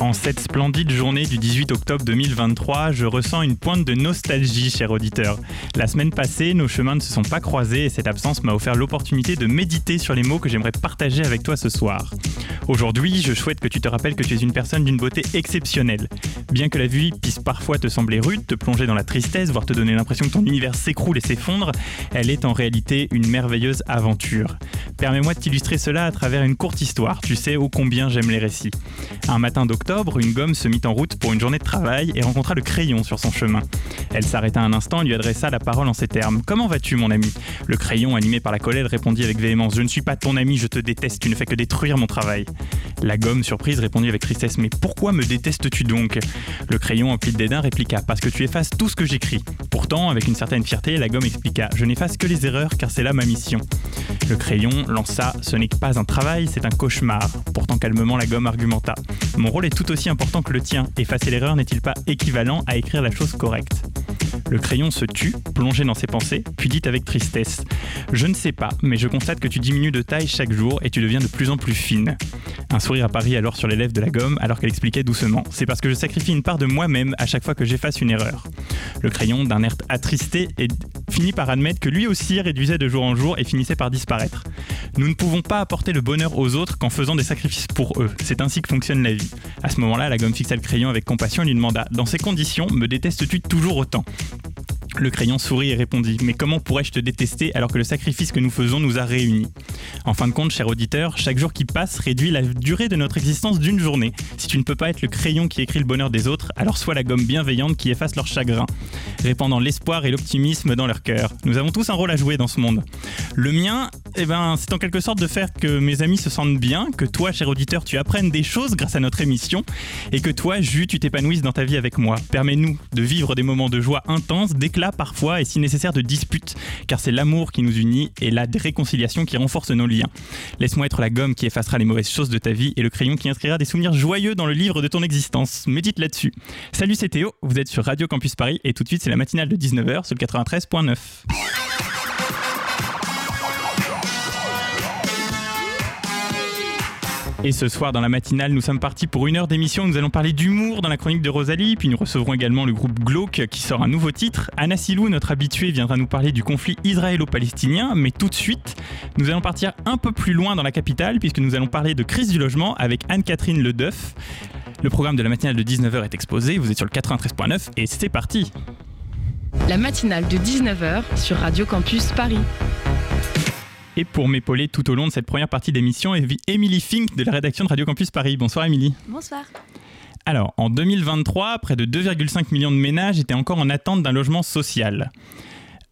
En cette splendide journée du 18 octobre 2023, je ressens une pointe de nostalgie, cher auditeur. La semaine passée, nos chemins ne se sont pas croisés et cette absence m'a offert l'opportunité de méditer sur les mots que j'aimerais partager avec toi ce soir. Aujourd'hui, je souhaite que tu te rappelles que tu es une personne d'une beauté exceptionnelle. Bien que la vie puisse parfois te sembler rude, te plonger dans la tristesse, voire te donner l'impression que ton univers s'écroule et s'effondre, elle est en réalité une merveilleuse aventure. Permets-moi de t'illustrer cela à travers une courte histoire, tu sais ô combien j'aime les récits. Une gomme se mit en route pour une journée de travail et rencontra le crayon sur son chemin. Elle s'arrêta un instant et lui adressa la parole en ces termes. Comment vas-tu, mon ami? Le crayon, animé par la colère, répondit avec véhémence. Je ne suis pas ton ami, je te déteste, tu ne fais que détruire mon travail. La gomme, surprise, répondit avec tristesse. Mais pourquoi me détestes-tu donc? Le crayon, empli de dédain, répliqua. Parce que tu effaces tout ce que j'écris. Pourtant, avec une certaine fierté, la gomme expliqua. Je n'efface que les erreurs car c'est là ma mission. Le crayon lança. Ce n'est pas un travail, c'est un cauchemar. Pourtant, calmement, la gomme argumenta. Mon rôle est tout aussi important que le tien. Effacer l'erreur n'est-il pas équivalent à écrire la chose correcte? Le crayon se tue, plongé dans ses pensées, puis dit avec tristesse Je ne sais pas, mais je constate que tu diminues de taille chaque jour et tu deviens de plus en plus fine. Un sourire apparut alors sur les lèvres de la gomme alors qu'elle expliquait doucement C'est parce que je sacrifie une part de moi-même à chaque fois que j'efface une erreur. Le crayon, d'un air attristé, finit par admettre que lui aussi réduisait de jour en jour et finissait par disparaître. Nous ne pouvons pas apporter le bonheur aux autres qu'en faisant des sacrifices pour eux. C'est ainsi que fonctionne la vie. À ce moment-là, la gomme fixa le crayon avec compassion et lui demanda Dans ces conditions, me détestes-tu toujours autant? Le crayon sourit et répondit Mais comment pourrais-je te détester alors que le sacrifice que nous faisons nous a réunis? En fin de compte, cher auditeur, chaque jour qui passe réduit la durée de notre existence d'une journée. Si tu ne peux pas être le crayon qui écrit le bonheur des autres, alors sois la gomme bienveillante qui efface leur chagrin, répandant l'espoir et l'optimisme dans leur cœur. Nous avons tous un rôle à jouer dans ce monde. Le mien, eh ben, c'est en quelque sorte de faire que mes amis se sentent bien, que toi, cher auditeur, tu apprennes des choses grâce à notre émission, et que toi, Jus, tu t'épanouisses dans ta vie avec moi. Permets-nous de vivre des moments de joie intense, d'éclat parfois et si nécessaire de disputes, car c'est l'amour qui nous unit et la réconciliation qui renforce nos liens. Laisse-moi être la gomme qui effacera les mauvaises choses de ta vie et le crayon qui inscrira des souvenirs joyeux dans le livre de ton existence. Médite là-dessus. Salut, c'est Théo, vous êtes sur Radio Campus Paris et tout de suite c'est la matinale de 19h sur le 93.9. Et ce soir, dans la matinale, nous sommes partis pour une heure d'émission. Nous allons parler d'humour dans la chronique de Rosalie, puis nous recevrons également le groupe Glauque qui sort un nouveau titre. Anna Silou, notre habitué, viendra nous parler du conflit israélo-palestinien. Mais tout de suite, nous allons partir un peu plus loin dans la capitale, puisque nous allons parler de crise du logement avec Anne-Catherine Ledeuf. Le programme de la matinale de 19h est exposé, vous êtes sur le 93.9 et c'est parti La matinale de 19h sur Radio Campus Paris. Et pour m'épauler tout au long de cette première partie d'émission, Émilie Fink de la rédaction de Radio Campus Paris. Bonsoir Émilie. Bonsoir. Alors, en 2023, près de 2,5 millions de ménages étaient encore en attente d'un logement social.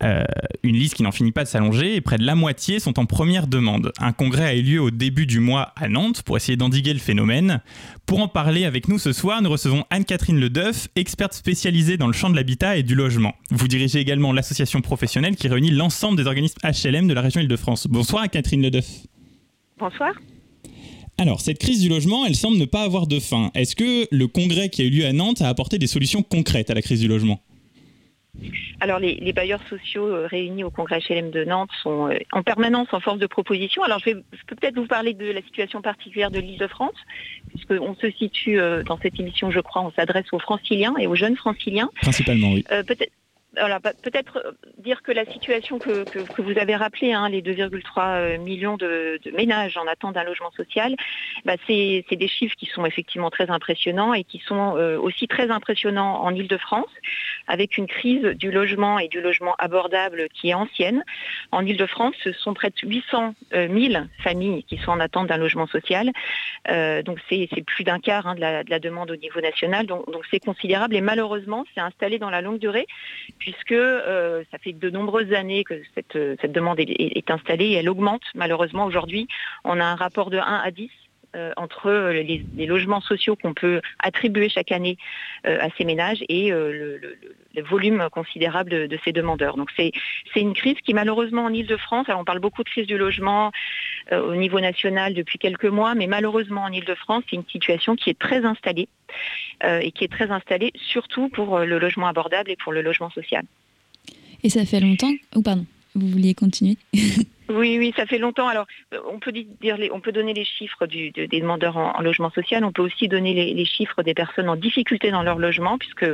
Euh, une liste qui n'en finit pas de s'allonger et près de la moitié sont en première demande. Un congrès a eu lieu au début du mois à Nantes pour essayer d'endiguer le phénomène. Pour en parler avec nous ce soir, nous recevons Anne-Catherine Ledeuf, experte spécialisée dans le champ de l'habitat et du logement. Vous dirigez également l'association professionnelle qui réunit l'ensemble des organismes HLM de la région Île-de-France. Bonsoir Anne-Catherine Ledeuf. Bonsoir. Alors, cette crise du logement, elle semble ne pas avoir de fin. Est-ce que le congrès qui a eu lieu à Nantes a apporté des solutions concrètes à la crise du logement? Alors les, bailleurs sociaux euh, réunis au congrès HLM de Nantes sont euh, en permanence en force de proposition. Alors je, vais, peux peut-être vous parler de la situation particulière de l'île de France, puisqu'on se situe euh, dans cette émission, je crois, on s'adresse aux franciliens et aux jeunes franciliens. Principalement, oui. peut-être bah, peut-être euh, dire que la situation que, vous avez rappelée, hein, les 2,3 euh, millions de, ménages en attente d'un logement social, bah, c'est des chiffres qui sont effectivement très impressionnants et qui sont euh, aussi très impressionnants en Ile-de-France, avec une crise du logement et du logement abordable qui est ancienne. En Ile-de-France, ce sont près de 800 000 familles qui sont en attente d'un logement social. donc c'est plus d'un quart hein, de, la, demande au niveau national. Donc c'est considérable et malheureusement, c'est installé dans la longue durée puisque euh, ça fait de nombreuses années que cette, euh, demande est, installée et elle augmente. Malheureusement, aujourd'hui, on a un rapport de 1 à 10 euh, entre les, logements sociaux qu'on peut attribuer chaque année à ces ménages et le, volume considérable de, ces demandeurs. Donc c'est une crise qui malheureusement en Ile-de-France, alors on parle beaucoup de crise du logement au niveau national depuis quelques mois, mais malheureusement en Ile-de-France, c'est une situation qui est très installée et qui est très installée surtout pour le logement abordable et pour le logement social. Et ça fait longtemps, ou pardon, vous vouliez continuer? Oui, oui, ça fait longtemps. Alors, euh, on peut dire, on peut donner les chiffres des demandeurs en, logement social. On peut aussi donner les, chiffres des personnes en difficulté dans leur logement, puisque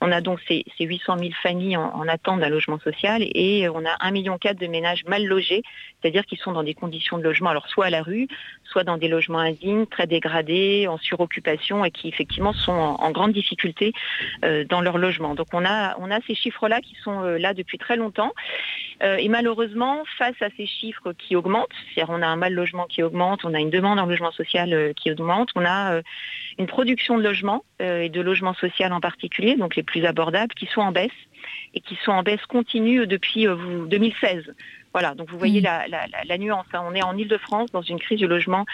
on a donc ces, 800 000 familles en, attente d'un logement social et on a 1,4 million de ménages mal logés, c'est-à-dire qui sont dans des conditions de logement, alors soit à la rue, soit dans des logements indignes, très dégradés, en suroccupation et qui effectivement sont en, grande difficulté euh, dans leur logement. Donc on a, ces chiffres-là qui sont euh, là depuis très longtemps. et malheureusement, face à ces chiffres qui augmentent, c'est-à-dire on a un mal logement qui augmente, on a une demande en logement social euh, qui augmente, on a euh, une production de logements euh, et de logements social en particulier, donc les plus abordables, qui sont en baisse et qui sont en baisse continue depuis 2016. Voilà, donc vous voyez mmh. la, nuance. Hein. On est en Ile-de-France dans une crise du logement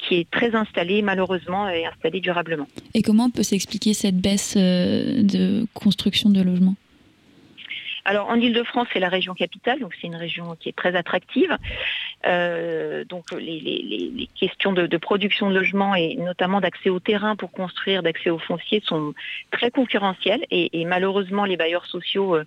qui est très installée, malheureusement, et installée durablement. Et comment peut s'expliquer cette baisse de construction de logements? Alors en Ile-de-France, c'est la région capitale, donc c'est une région qui est très attractive. Euh, donc les, questions de, production de logements et notamment d'accès au terrain pour construire, d'accès aux fonciers sont très concurrentielles et, malheureusement les bailleurs sociaux euh,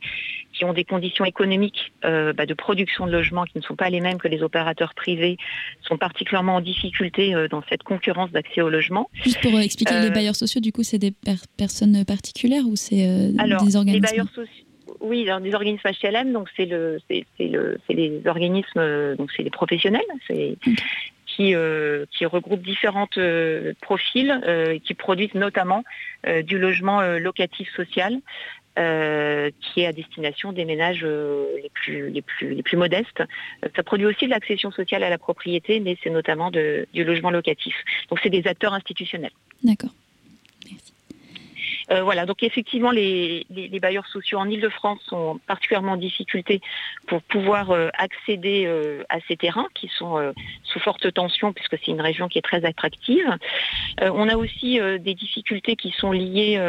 qui ont des conditions économiques euh, bah, de production de logements qui ne sont pas les mêmes que les opérateurs privés sont particulièrement en difficulté dans cette concurrence d'accès au logement. Juste pour expliquer, les bailleurs sociaux, du coup, c'est des personnes particulières ou c'est des organismes les bailleurs sociaux oui, dans des organismes HLM, donc c'est le, c'est, le, les organismes, donc c'est les professionnels, c'est qui, euh, regroupent différents euh, profils euh, qui produisent notamment du logement locatif social. qui est à destination des ménages les, plus, les, plus, les plus modestes. ça produit aussi de l'accession sociale à la propriété, mais c'est notamment du logement locatif. Donc c'est des acteurs institutionnels. D'accord. Euh, voilà, donc effectivement, les, bailleurs sociaux en Ile-de-France sont particulièrement en difficulté pour pouvoir euh, accéder euh, à ces terrains qui sont sous forte tension puisque c'est une région qui est très attractive. on a aussi des difficultés qui sont liées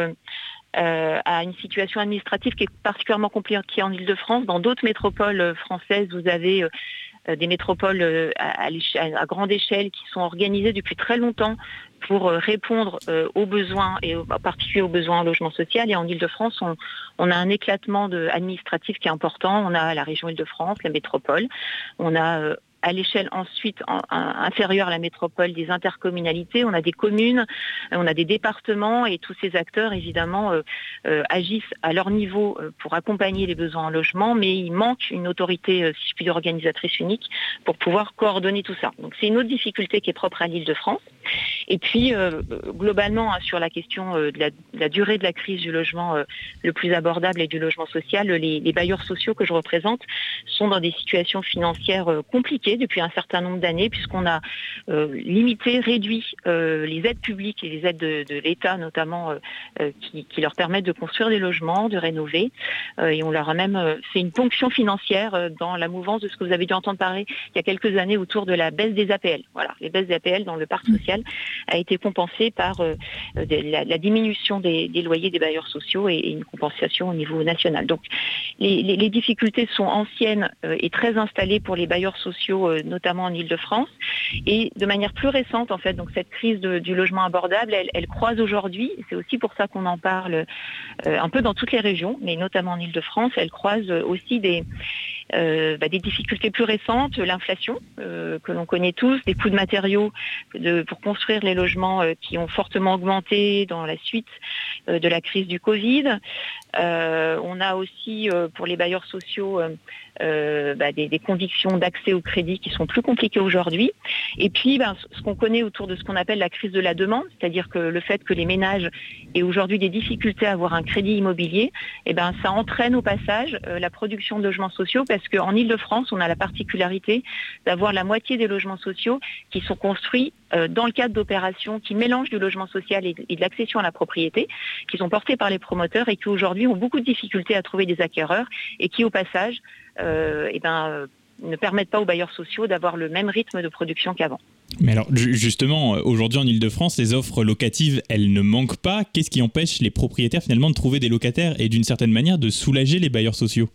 à une situation administrative qui est particulièrement compliquée en Ile-de-France. Dans d'autres métropoles françaises, vous avez des métropoles à, à, grande échelle qui sont organisées depuis très longtemps pour euh, répondre euh, aux besoins et en particulier aux besoins en logement social. Et en Ile-de-France, on, a un éclatement administratif qui est important. On a la région Ile-de-France, la métropole. Euh, à l'échelle ensuite inférieure à la métropole des intercommunalités. On a des communes, on a des départements et tous ces acteurs évidemment euh, euh, agissent à leur niveau euh, pour accompagner les besoins en logement, mais il manque une autorité, si je puis dire, organisatrice unique pour pouvoir coordonner tout ça. Donc c'est une autre difficulté qui est propre à l'île de France. Et puis globalement hein, sur la question de la, durée de la crise du logement le plus abordable et du logement social, les, les bailleurs sociaux que je représente sont dans des situations financières compliquées depuis un certain nombre d'années puisqu'on a euh, limité, réduit euh, les aides publiques et les aides de, l'État notamment euh, qui, leur permettent de construire des logements, de rénover. et on leur a même fait une ponction financière dans la mouvance de ce que vous avez dû entendre parler il y a quelques années autour de la baisse des APL. Voilà, les baisses des APL dans le parc mmh. A été compensée par la, diminution des, loyers des bailleurs sociaux et, une compensation au niveau national. Donc les difficultés sont anciennes et très installées pour les bailleurs sociaux euh, notamment en Ile-de-France. Et de manière plus récente, en fait, donc cette crise du logement abordable, elle, croise aujourd'hui, c'est aussi pour ça qu'on en parle euh, un peu dans toutes les régions, mais notamment en Ile-de-France, elle croise aussi des, euh, bah, des difficultés plus récentes, l'inflation que l'on connaît tous, des coûts de matériaux pour construire les logements qui ont fortement augmenté dans la suite de la crise du Covid. On a aussi pour les bailleurs sociaux euh, bah, des, conditions d'accès au crédit qui sont plus compliquées aujourd'hui. Et puis, ben, ce qu'on connaît autour de ce qu'on appelle la crise de la demande, c'est-à-dire que le fait que les ménages aient aujourd'hui des difficultés à avoir un crédit immobilier, eh ben, ça entraîne au passage euh, la production de logements sociaux parce qu'en Ile-de-France, on a la particularité d'avoir la moitié des logements sociaux qui sont construits euh, dans le cadre d'opérations qui mélangent du logement social et de l'accession à la propriété, qui sont portées par les promoteurs et qui aujourd'hui ont beaucoup de difficultés à trouver des acquéreurs et qui au passage euh, eh ben, ne permettent pas aux bailleurs sociaux d'avoir le même rythme de production qu'avant. Mais alors justement, aujourd'hui en Ile-de-France, les offres locatives, elles ne manquent pas. Qu'est-ce qui empêche les propriétaires finalement de trouver des locataires et d'une certaine manière de soulager les bailleurs sociaux?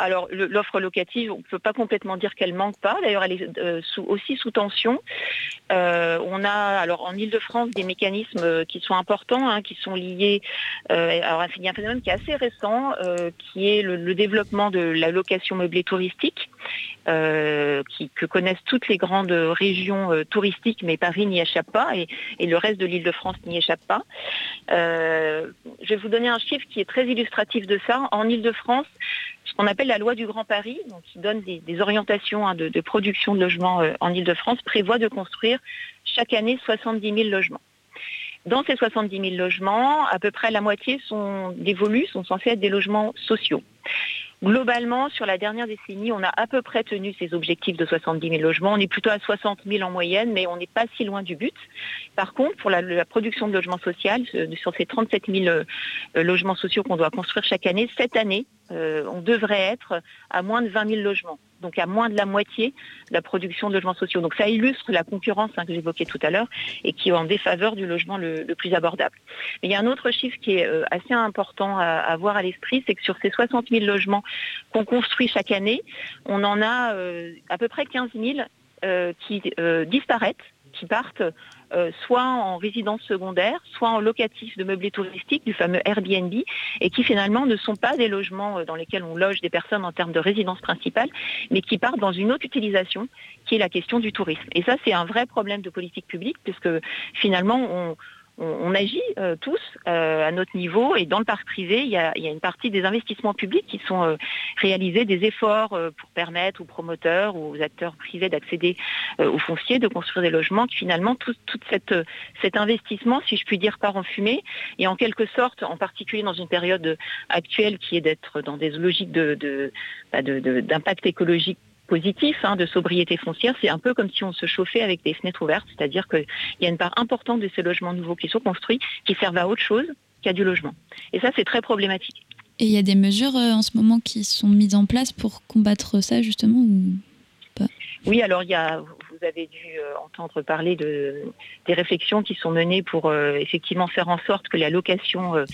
Alors l'offre locative, on ne peut pas complètement dire qu'elle manque pas. D'ailleurs, elle est euh, aussi sous tension. Euh, on a alors en Ile-de-France des mécanismes qui sont importants, hein, qui sont liés. alors il y a un phénomène qui est assez récent, qui est le, développement de la location meublée touristique, que connaissent toutes les grandes régions touristiques, mais Paris n'y échappe pas et, le reste de l'Île-de-France n'y échappe pas. je vais vous donner un chiffre qui est très illustratif de ça. En Ile-de-France, ce qu'on appelle la loi du Grand Paris, qui donne des, orientations hein, de, production de logements euh, en Ile-de-France, prévoit de construire chaque année 70 000 logements. Dans ces 70 000 logements, à peu près la moitié sont dévolus, sont censés être des logements sociaux. Globalement, sur la dernière décennie, on a à peu près tenu ces objectifs de 70 000 logements. On est plutôt à 60 000 en moyenne, mais on n'est pas si loin du but. Par contre, pour la, production de logements sociaux, euh, sur ces 37 000 euh, logements sociaux qu'on doit construire chaque année, cette année, euh, on devrait être à moins de 20 000 logements donc à moins de la moitié de la production de logements sociaux. Donc ça illustre la concurrence hein, que j'évoquais tout à l'heure et qui est en défaveur du logement le, plus abordable. Mais il y a un autre chiffre qui est euh, assez important à, avoir à l'esprit, c'est que sur ces 60 000 logements qu'on construit chaque année, on en a euh, à peu près 15 000 euh, qui disparaissent qui partent euh, soit en résidence secondaire, soit en locatif de meublé touristique, du fameux Airbnb, et qui finalement ne sont pas des logements euh, dans lesquels on loge des personnes en termes de résidence principale, mais qui partent dans une autre utilisation, qui est la question du tourisme. Et ça, c'est un vrai problème de politique publique, puisque finalement, on, on, agit euh, tous euh, à notre niveau. Et dans le parc privé, il y a, une partie des investissements publics qui sont euh, réalisés, des efforts pour permettre aux promoteurs ou aux acteurs privés d'accéder aux fonciers, de construire des logements, qui finalement tout, cette, cet investissement, si je puis dire, part en fumée. Et en quelque sorte, en particulier dans une période actuelle qui est d'être dans des logiques bah, d'impact écologique positif hein, de sobriété foncière, c'est un peu comme si on se chauffait avec des fenêtres ouvertes, c'est-à-dire qu'il y a une part importante de ces logements nouveaux qui sont construits qui servent à autre chose qu'à du logement. Et ça, c'est très problématique. Et il y a des mesures euh, en ce moment qui sont mises en place pour combattre ça, justement ou pas? Oui, alors il y a, vous avez dû euh, entendre parler de, des réflexions qui sont menées pour euh, effectivement faire en sorte que la location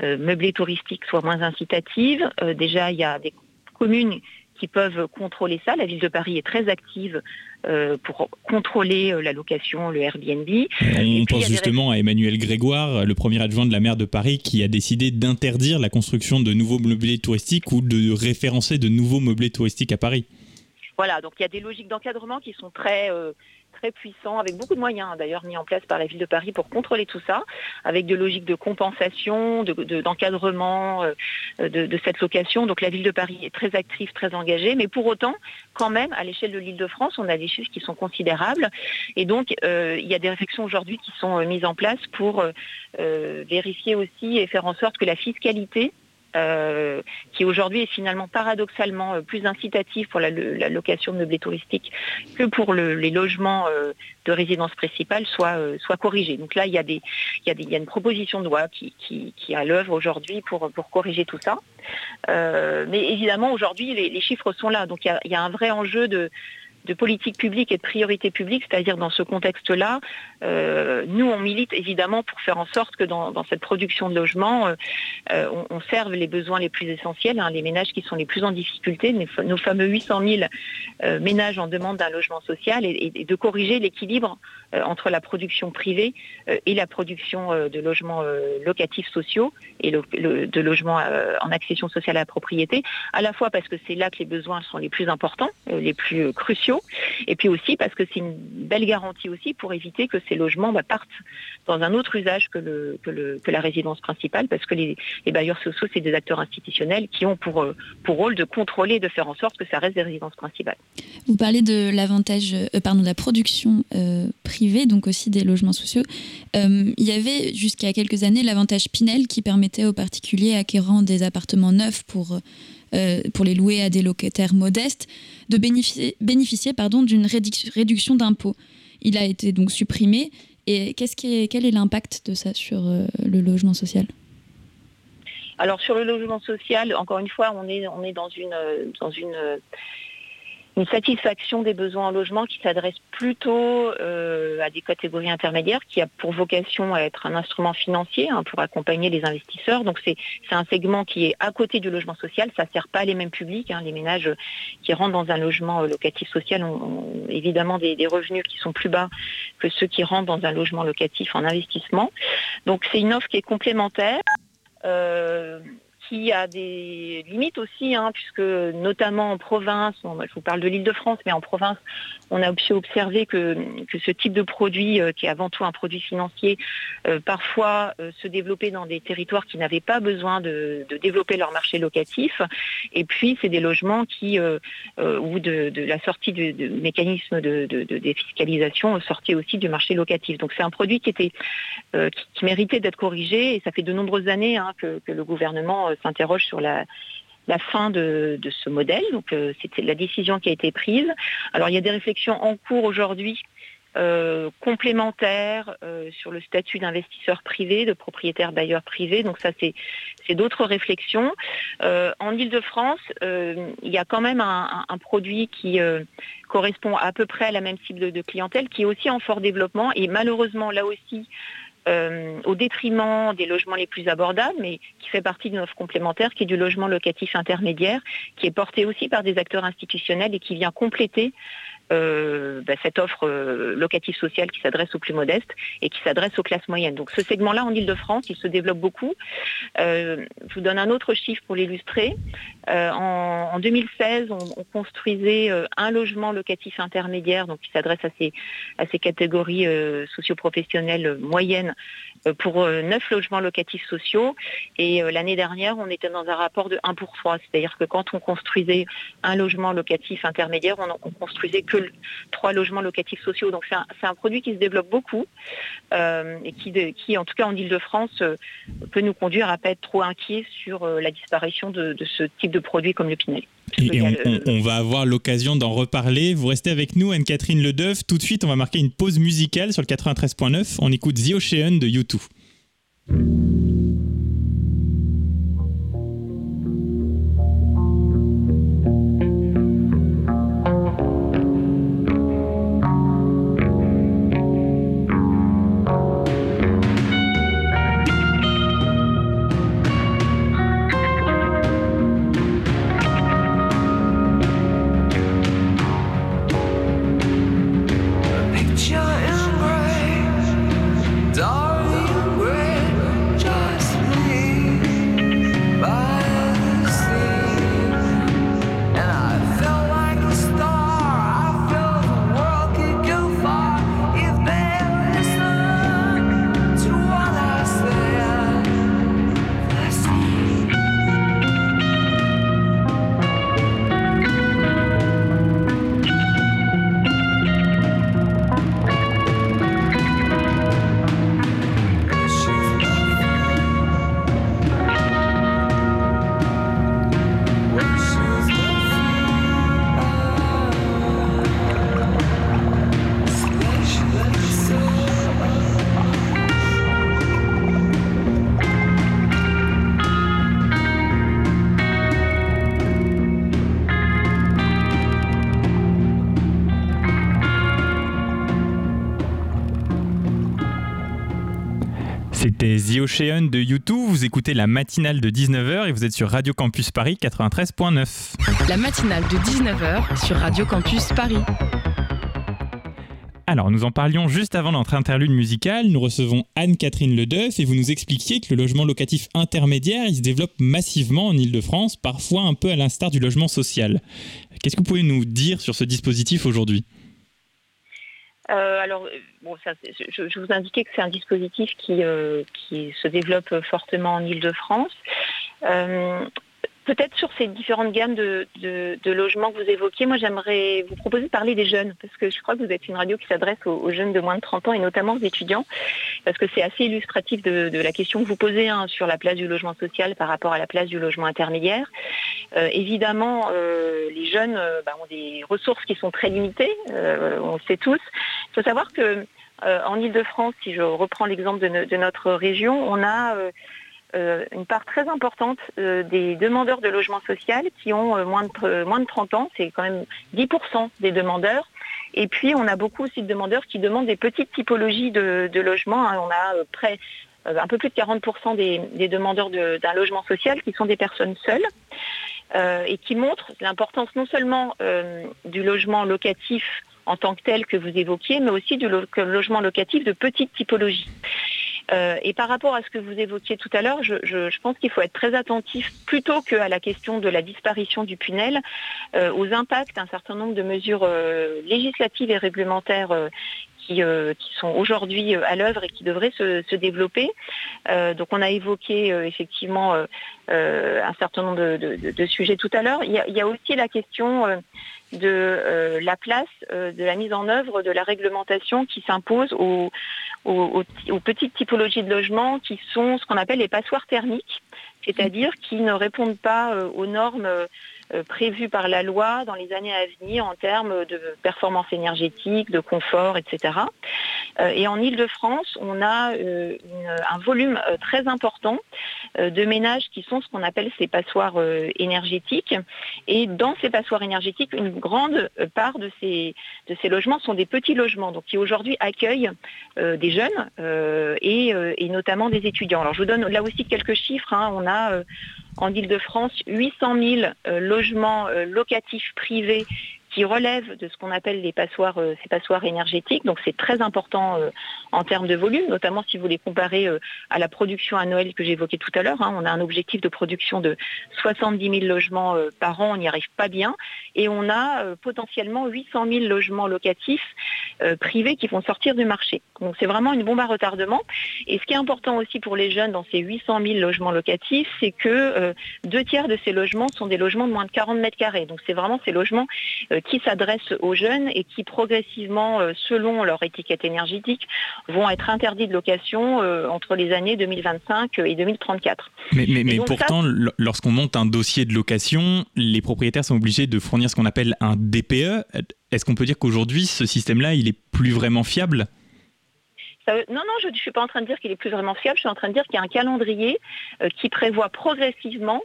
meublée touristique soit moins incitative. déjà, il y a des communes qui peuvent contrôler ça. La ville de Paris est très active euh, pour contrôler euh, la location, le Airbnb. On pense justement à Emmanuel Grégoire, le premier adjoint de la maire de Paris, qui a décidé d'interdire la construction de nouveaux meublés touristiques ou de référencer de nouveaux meublés touristiques à Paris. Voilà, donc il y a des logiques d'encadrement qui sont très, euh, très puissants, avec beaucoup de moyens d'ailleurs mis en place par la ville de Paris pour contrôler tout ça, avec des logiques de compensation, d'encadrement de, de, cette location. Donc la ville de Paris est très active, très engagée, mais pour autant, quand même, à l'échelle de l'île de France, on a des chiffres qui sont considérables. Et donc, il y a des réflexions aujourd'hui qui sont mises en place pour vérifier aussi et faire en sorte que la fiscalité euh, qui aujourd'hui est finalement paradoxalement euh, plus incitatif pour la, location de meublés touristiques que pour les logements euh, de résidence principale, soit, soit corrigé. Donc là, il y, a des, il, y a une proposition de loi qui, qui, est à l'œuvre aujourd'hui pour, pour corriger tout ça. mais évidemment, aujourd'hui, les, chiffres sont là. Donc il y a un vrai enjeu de de politique publique et de priorité publique, c'est-à-dire dans ce contexte-là, euh, nous on milite évidemment pour faire en sorte que dans, cette production de logements, euh, euh, on, serve les besoins les plus essentiels, hein, les ménages qui sont les plus en difficulté, nos fameux 800 000 ménages en demande d'un logement social, et, de corriger l'équilibre entre la production privée et la production de logements locatifs sociaux et de logements en accession sociale à la propriété, à la fois parce que c'est là que les besoins sont les plus importants, les plus cruciaux, et puis aussi parce que c'est une belle garantie aussi pour éviter que ces logements bah, partent dans un autre usage que, la résidence principale, parce que les, bailleurs sociaux, c'est des acteurs institutionnels qui ont pour, euh, pour rôle de contrôler de faire en sorte que ça reste des résidences principales. Vous parlez de l'avantage, euh, pardon, de la production euh, privée, donc aussi des logements sociaux. il y avait jusqu'à quelques années l'avantage Pinel qui permettait aux particuliers acquérant des appartements neufs pour euh, pour les louer à des locataires modestes, de bénéficier, bénéficier pardon, d'une réduction d'impôts. Il a été donc supprimé. Et qui est, quel est l'impact de ça sur euh, le logement social? Alors sur le logement social, encore une fois, on est, on est dans une, dans une une satisfaction des besoins en logement qui s'adresse plutôt euh, à des catégories intermédiaires, qui a pour vocation à être un instrument financier hein, pour accompagner les investisseurs. Donc c'est un segment qui est à côté du logement social, ça ne sert pas les mêmes publics. Hein. Les ménages qui rentrent dans un logement locatif social ont, évidemment des, revenus qui sont plus bas que ceux qui rentrent dans un logement locatif en investissement. Donc c'est une offre qui est complémentaire. Euh, qui a des limites aussi, hein, puisque notamment en province, je vous parle de l'île de France, mais en province, on a aussi observé que, ce type de produit, euh, qui est avant tout un produit financier, euh, parfois euh, se développait dans des territoires qui n'avaient pas besoin de, développer leur marché locatif. Et puis, c'est des logements qui, ou de, la sortie du, mécanisme de, défiscalisation, sortaient aussi du marché locatif. Donc, c'est un produit qui, était, qui, méritait d'être corrigé, et ça fait de nombreuses années hein, que, le gouvernement s'interroge sur la, fin de, ce modèle. Donc euh, c'était la décision qui a été prise. Alors il y a des réflexions en cours aujourd'hui euh, complémentaires euh, sur le statut d'investisseur privé, de propriétaire bailleur privé. Donc ça c'est d'autres réflexions. en Ile-de-France, il y a quand même un, produit qui correspond à peu près à la même cible de clientèle, qui est aussi en fort développement et malheureusement là aussi euh, au détriment des logements les plus abordables, mais qui fait partie d'une offre complémentaire, qui est du logement locatif intermédiaire, qui est porté aussi par des acteurs institutionnels et qui vient compléter euh, bah, cette offre euh, locative sociale qui s'adresse aux plus modestes et qui s'adresse aux classes moyennes. Donc ce segment-là en Ile-de-France, il se développe beaucoup. Euh, je vous donne un autre chiffre pour l'illustrer. En, 2016, on, construisait un logement locatif intermédiaire, donc qui s'adresse à ces, à ces catégories socioprofessionnelles moyennes pour neuf logements locatifs sociaux. Et l'année dernière, on était dans un rapport de 1 pour 3. C'est-à-dire que quand on construisait un logement locatif intermédiaire, on, on construisait que trois logements locatifs sociaux. Donc c'est un, produit qui se développe beaucoup euh, et qui, en tout cas en Ile-de-France, euh, peut nous conduire à ne pas être trop inquiets sur euh, la disparition de, ce type de produit comme le Pinel. Et, on, va avoir l'occasion d'en reparler. Vous restez avec nous, Anne-Catherine Ledeuf. Tout de suite, on va marquer une pause musicale sur le 93.9. On écoute The Ocean de U2. Ocean de YouTube. Vous écoutez la matinale de 19h et vous êtes sur Radio Campus Paris 93.9. La matinale de 19h sur Radio Campus Paris. Alors, nous en parlions juste avant notre interlude musicale. Nous recevons Anne-Catherine Ledeuf et vous nous expliquiez que le logement locatif intermédiaire, il se développe massivement en Ile-de-France, parfois un peu à l'instar du logement social. Qu'est-ce que vous pouvez nous dire sur ce dispositif aujourd'hui? Euh, alors, bon, je, vous indiquais que c'est un dispositif qui, euh, qui se développe fortement en Ile-de-France. Euh, Peut-être sur ces différentes gammes de, logements que vous évoquiez, moi j'aimerais vous proposer de parler des jeunes, parce que je crois que vous êtes une radio qui s'adresse aux, jeunes de moins de 30 ans et notamment aux étudiants, parce que c'est assez illustratif de, la question que vous posez hein, sur la place du logement social par rapport à la place du logement intermédiaire. Euh, évidemment, euh, les jeunes euh, bah, ont des ressources qui sont très limitées, on le sait tous. Il faut savoir que en Ile-de-France, si je reprends l'exemple de, notre région, on a une part très importante des demandeurs de logement social qui ont moins, de, moins de 30 ans, c'est quand même 10% des demandeurs. Et puis on a beaucoup aussi de demandeurs qui demandent des petites typologies de, logements. Hein. On a près un peu plus de 40% des, demandeurs d'un logement social qui sont des personnes seules. et qui montrent l'importance non seulement du logement locatif en tant que tel que vous évoquiez, mais aussi du logement locatif de petite typologie. Euh, et par rapport à ce que vous évoquiez tout à l'heure, je, pense qu'il faut être très attentif plutôt qu'à la question de la disparition du Punel, euh, aux impacts d'un certain nombre de mesures euh, législatives et réglementaires qui, sont aujourd'hui à l'œuvre et qui devraient se, développer. donc on a évoqué effectivement un certain nombre de, sujets tout à l'heure. Il, y a aussi la question de la place de la mise en œuvre de la réglementation qui s'impose aux, petites typologies de logements qui sont ce qu'on appelle les passoires thermiques, c'est-à-dire qui ne répondent pas euh, aux normes euh, euh, prévues par la loi dans les années à venir en termes de performance énergétique, de confort, etc. Euh, et en Ile-de-France, on a euh, un volume très important de ménages qui sont ce qu'on appelle ces passoires énergétiques. Et dans ces passoires énergétiques, une grande part de ces, de ces logements sont des petits logements, donc qui aujourd'hui accueillent des jeunes et, notamment des étudiants. Alors je vous donne là aussi quelques chiffres. Hein. On a en Ile-de-France 800 000 euh, logements euh, locatifs privés qui relèvent de ce qu'on appelle les passoires, euh, ces passoires énergétiques. Donc c'est très important euh, en termes de volume, notamment si vous les comparez euh, à la production Noël que j'évoquais tout à l'heure. Hein. On a un objectif de production de 70 000 logements par an, on n'y arrive pas bien. Et on a potentiellement 800 000 logements locatifs privés qui vont sortir du marché. Donc c'est vraiment une bombe à retardement. Et ce qui est important aussi pour les jeunes dans ces 800 000 logements locatifs, c'est que deux tiers de ces logements sont des logements de moins de 40 mètres carrés. Donc c'est vraiment ces logements qui s'adressent aux jeunes et qui progressivement, euh, selon leur étiquette énergétique, vont être interdits de location euh, entre les années 2025 et 2034. Mais, mais, pourtant, lorsqu'on monte un dossier de location, les propriétaires sont obligés de fournir ce qu'on appelle un DPE. Est-ce qu'on peut dire qu'aujourd'hui, ce système-là, il est plus vraiment fiable? Non, non, je ne suis pas en train de dire qu'il est plus vraiment fiable, je suis en train de dire qu'il y a un calendrier euh, qui prévoit progressivement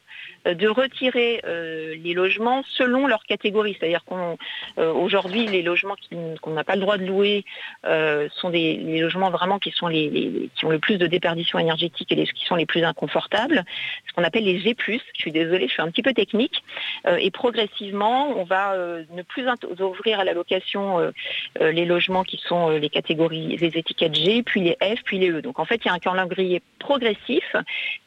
euh, de retirer euh, les logements selon leur catégorie. C'est-à-dire qu'aujourd'hui, les logements qu'on n'a pas le droit de louer sont des logements vraiment qui, sont les, qui ont le plus de déperdition énergétique et les, qui sont les plus inconfortables, ce qu'on appelle les G+. Je suis désolée, je suis un petit peu technique. et progressivement, on va ne plus ouvrir à la location les logements qui sont les catégories, les étiquettes G puis les F, puis les E. Donc en fait, il y a un calendrier progressif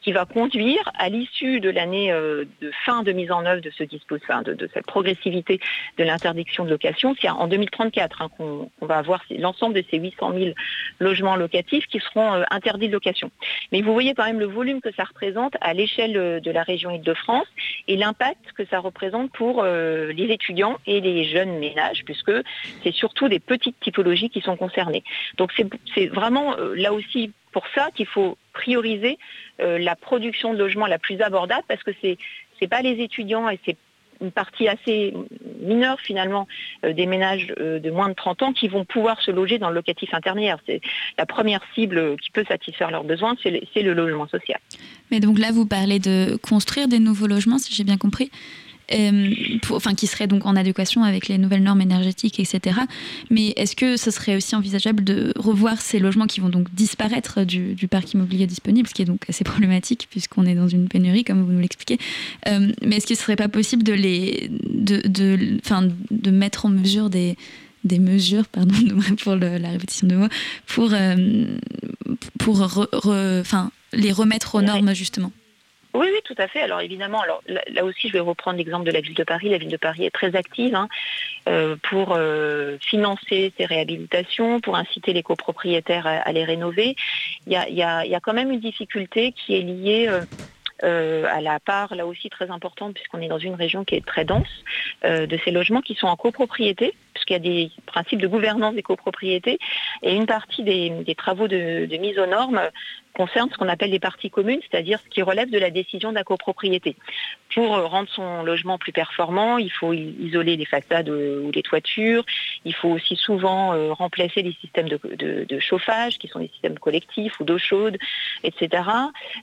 qui va conduire à l'issue de l'année euh, de fin de mise en œuvre de ce dispositif, de, cette progressivité de l'interdiction de location. C'est en 2034 hein, qu'on va avoir l'ensemble de ces 800 000 logements locatifs qui seront euh, interdits de location. Mais vous voyez quand même le volume que ça représente à l'échelle euh, de la région Île-de-France et l'impact que ça représente pour les étudiants et les jeunes ménages, puisque c'est surtout des petites typologies qui sont concernées. Donc c'est vraiment euh, là aussi pour ça qu'il faut prioriser euh, la production de logements la plus abordable parce que ce n'est pas les étudiants et c'est une partie assez mineure finalement euh, des ménages de moins de 30 ans qui vont pouvoir se loger dans le locatif intermédiaire. C'est la première cible qui peut satisfaire leurs besoins, c'est le logement social. Mais donc là, vous parlez de construire des nouveaux logements, si j'ai bien compris. Euh, enfin, qui serait donc en adéquation avec les nouvelles normes énergétiques, etc. Mais est-ce que ce serait aussi envisageable de revoir ces logements qui vont donc disparaître du, parc immobilier disponible, ce qui est donc assez problématique puisqu'on est dans une pénurie, comme vous nous l'expliquez. Euh, mais est-ce qu'il ne serait pas possible de les, de, de, de mettre en mesure des des mesures, pardon pour la répétition de mots, pour, euh, pour enfin, les remettre aux normes justement? Oui, oui, tout à fait. Alors évidemment, là, aussi, je vais reprendre l'exemple de la ville de Paris. La ville de Paris est très active hein, euh, pour euh, financer ces réhabilitations, pour inciter les copropriétaires à, les rénover. Il y, a, quand même une difficulté qui est liée euh, à la part, là aussi très importante, puisqu'on est dans une région qui est très dense, de ces logements qui sont en copropriété, puisqu'il y a des principes de gouvernance des copropriétés. Et une partie des, travaux de, mise aux normes concerne ce qu'on appelle les parties communes, c'est-à-dire ce qui relève de la décision de la copropriété. Pour rendre son logement plus performant, il faut isoler les façades ou les toitures, il faut aussi souvent euh, remplacer les systèmes de, chauffage, qui sont des systèmes collectifs ou d'eau chaude, etc.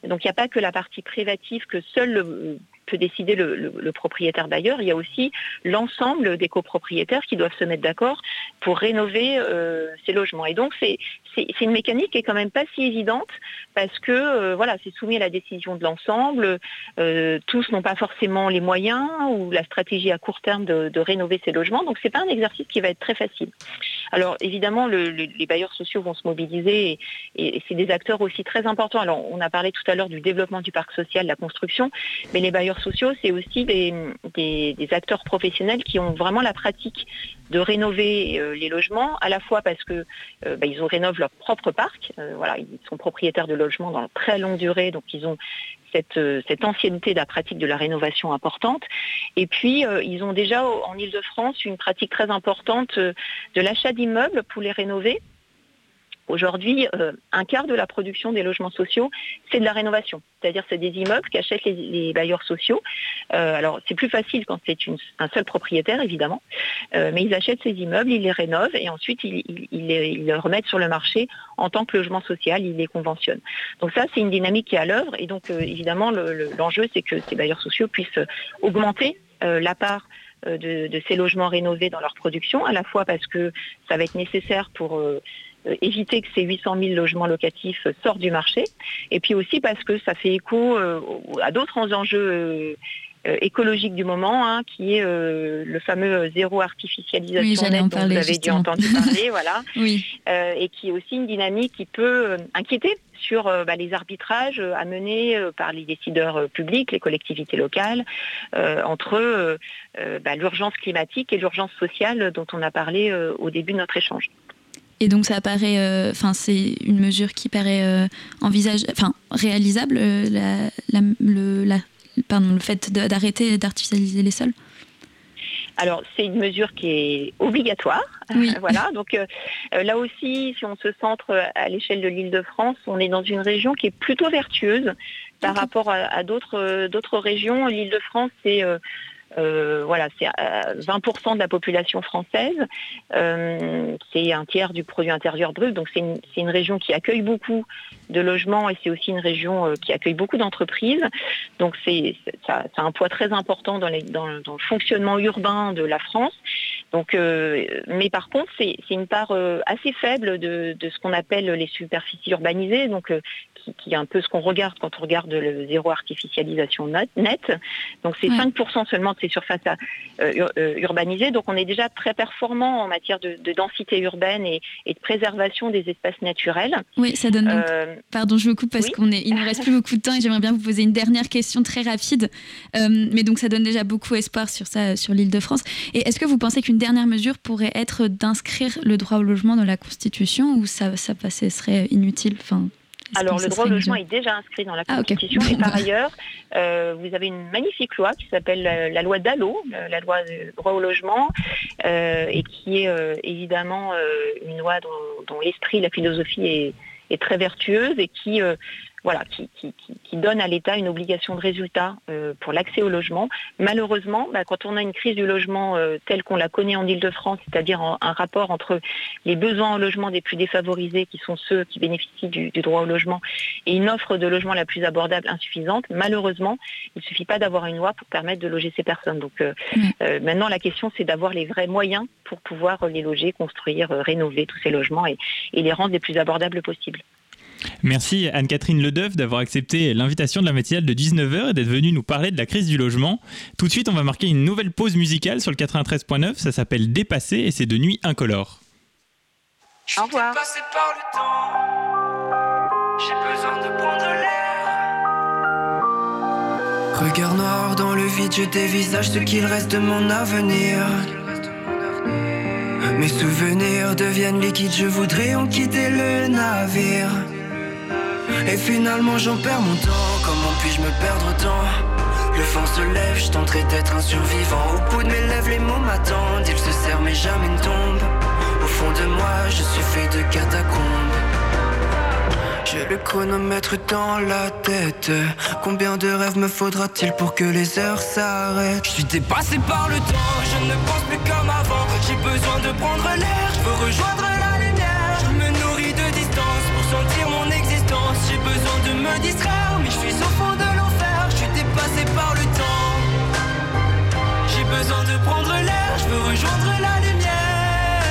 Donc il n'y a pas que la partie privative que seul le peut décider le, propriétaire bailleur, il y a aussi l'ensemble des copropriétaires qui doivent se mettre d'accord pour rénover euh, ces logements. Et donc c'est une mécanique qui est quand même pas si évidente parce que euh, voilà, c'est soumis à la décision de l'ensemble. Euh, tous n'ont pas forcément les moyens ou la stratégie à court terme de, rénover ces logements. Donc c'est pas un exercice qui va être très facile. Alors évidemment, les bailleurs sociaux vont se mobiliser et, c'est des acteurs aussi très importants. Alors on a parlé tout à l'heure du développement du parc social, la construction, mais les bailleurs sociaux, c'est aussi des, acteurs professionnels qui ont vraiment la pratique de rénover euh, les logements, à la fois parce que euh, bah, ils rénovent leur propre parc, euh, voilà, ils sont propriétaires de logements dans très longue durée, donc ils ont cette, cette, ancienneté de la pratique de la rénovation importante. Et puis, ils ont déjà en Ile-de-France une pratique très importante de l'achat d'immeubles pour les rénover. Aujourd'hui, euh, un quart de la production des logements sociaux, c'est de la rénovation. C'est-à-dire c'est des immeubles qu'achètent les, bailleurs sociaux. Euh, alors c'est plus facile quand c'est un seul propriétaire, évidemment, euh, mais ils achètent ces immeubles, ils les rénovent et ensuite ils, les, remettent sur le marché en tant que logement social, ils les conventionnent. Donc ça, c'est une dynamique qui est à l'œuvre et donc évidemment l'enjeu, c'est que ces bailleurs sociaux puissent augmenter la part de, ces logements rénovés dans leur production, à la fois parce que ça va être nécessaire pour éviter que ces 800 000 logements locatifs sortent du marché, et puis aussi parce que ça fait écho euh, à d'autres enjeux euh, écologiques du moment, hein, qui est le fameux zéro artificialisation net dont vous avez dû entendre parler, voilà, et qui est aussi une dynamique qui peut inquiéter sur bah, les arbitrages à mener par les décideurs publics, les collectivités locales, entre bah, l'urgence climatique et l'urgence sociale dont on a parlé au début de notre échange. Et donc ça paraît, euh, enfin c'est une mesure qui paraît euh, envisage, enfin réalisable, euh, le, pardon, le fait d'arrêter d'artificialiser les sols? Alors c'est une mesure qui est obligatoire, voilà. Donc là aussi, si on se centre à l'échelle de l'Île-de-France, on est dans une région qui est plutôt vertueuse par rapport à, à d'autres régions. L'Île-de-France, c'est euh, voilà, c'est 20% euh, de la population française. Euh, c'est un tiers du produit intérieur brut. Donc c'est une, région qui accueille beaucoup de logements et c'est aussi une région qui accueille beaucoup d'entreprises. Donc c'est ça, a un poids très important dans, le fonctionnement urbain de la France. Donc, mais par contre, c'est une part assez faible de, de ce qu'on appelle les superficies urbanisées. Donc qui, est un peu ce qu'on regarde quand on regarde le zéro artificialisation net. Donc c'est 5% seulement de ces surfaces euh, euh, urbanisées. Donc on est déjà très performant en matière de, densité urbaine et, de préservation des espaces naturels. Oui, ça donne. Euh, pardon, je vous coupe parce qu'il qu'il ne reste plus beaucoup de temps et j'aimerais bien vous poser une dernière question très rapide. mais donc ça donne déjà beaucoup espoir sur ça, sur l'île de France. Et est-ce que vous pensez qu'une dernière mesure pourrait être d'inscrire le droit au logement dans la Constitution ou ça, ça, serait inutile enfin, alors, le droit au logement est déjà inscrit dans la ah, Constitution. Et par ailleurs, euh, vous avez une magnifique loi qui s'appelle la, loi Dallot, la loi du droit au logement, euh, et qui est euh, évidemment une loi dont, l'esprit, la philosophie est, est, très vertueuse et qui voilà, qui, donne à l'État une obligation de résultat euh, pour l'accès au logement. Malheureusement, bah, quand on a une crise du logement euh, telle qu'on la connaît en Ile-de-France, c'est-à-dire un rapport entre les besoins en logement des plus défavorisés, qui sont ceux qui bénéficient du, droit au logement, et une offre de logement la plus abordable insuffisante, malheureusement, il ne suffit pas d'avoir une loi pour permettre de loger ces personnes. Donc euh, maintenant, la question, c'est d'avoir les vrais moyens pour pouvoir les loger, construire, rénover tous ces logements et, et les rendre les plus abordables possibles. Merci Anne-Catherine Ledeuf d'avoir accepté l'invitation de la matinale de 19h et d'être venue nous parler de la crise du logement. Tout de suite, on va marquer une nouvelle pause musicale sur le 93.9. Ça s'appelle Dépassé et c'est de nuit incolore. Au revoir. J'ai besoin de prendre Regard noir dans le vide, je dévisage ce qu'il reste de mon avenir. Mes souvenirs deviennent liquides, je voudrais en quitter le navire. Et finalement j'en perds mon temps. Comment puis-je me perdre tant Le vent se lève, je tenterai d'être un survivant. Au bout de mes lèvres les mots m'attendent. Ils se serrent mais jamais ne tombent. Au fond de moi je suis fait de quatre J'ai le chronomètre dans la tête. Combien de rêves me faudra-t-il pour que les heures s'arrêtent? Je suis dépassé par le temps, je ne pense plus comme avant. J'ai besoin de prendre l'air, je veux rejoindre mais je suis au fond de l'enfer. Je suis dépassé par le temps. J'ai besoin de prendre l'air, je veux rejoindre la lumière.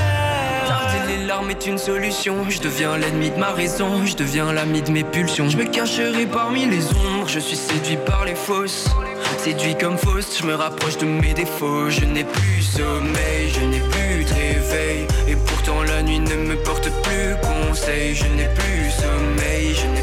Garder les larmes est une solution. Je deviens l'ennemi de ma raison, je deviens l'ami de mes pulsions. Je me cacherai parmi les ombres, je suis séduit par les fausses. Séduit comme fausse, je me rapproche de mes défauts. Je n'ai plus sommeil, je n'ai plus de réveil. Et pourtant la nuit ne me porte plus conseil. Je n'ai plus sommeil, je n'ai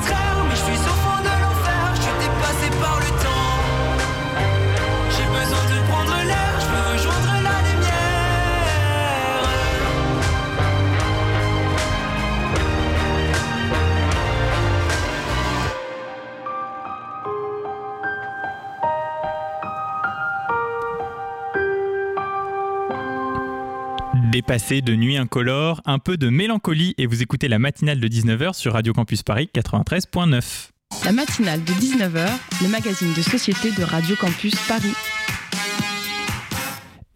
distraire, mais je suis Dépassé de nuit incolore, un peu de mélancolie et vous écoutez la matinale de 19h sur Radio Campus Paris 93.9. La matinale de 19h, le magazine de société de Radio Campus Paris.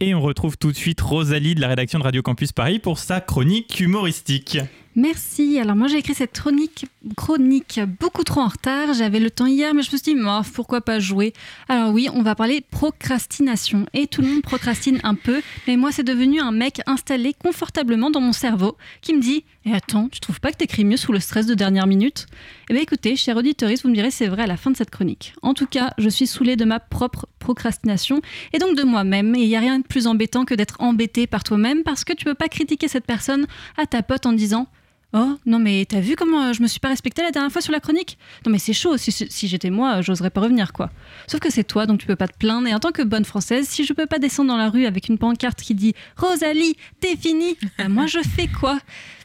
Et on retrouve tout de suite Rosalie de la rédaction de Radio Campus Paris pour sa chronique humoristique. Merci. Alors moi j'ai écrit cette chronique, chronique beaucoup trop en retard. J'avais le temps hier, mais je me suis dit, oh, pourquoi pas jouer? Alors oui, on va parler procrastination. Et tout le monde procrastine un peu, mais moi c'est devenu un mec installé confortablement dans mon cerveau qui me dit, et attends, tu trouves pas que t'écris mieux sous le stress de dernière minute? Eh bien écoutez, cher auditeuriste, vous me direz c'est vrai à la fin de cette chronique. En tout cas, je suis saoulée de ma propre procrastination et donc de moi-même. Et il n'y a rien de plus embêtant que d'être embêté par toi-même parce que tu peux pas critiquer cette personne à ta pote en disant Oh, non, mais t'as vu comment euh, je me suis pas respectée la dernière fois sur la chronique? Non, mais c'est chaud. Si, j'étais moi, euh, j'oserais pas revenir, quoi. Sauf que c'est toi, donc tu peux pas te plaindre. Et en tant que bonne française, si je peux pas descendre dans la rue avec une pancarte qui dit Rosalie, t'es finie, bah, moi je fais quoi?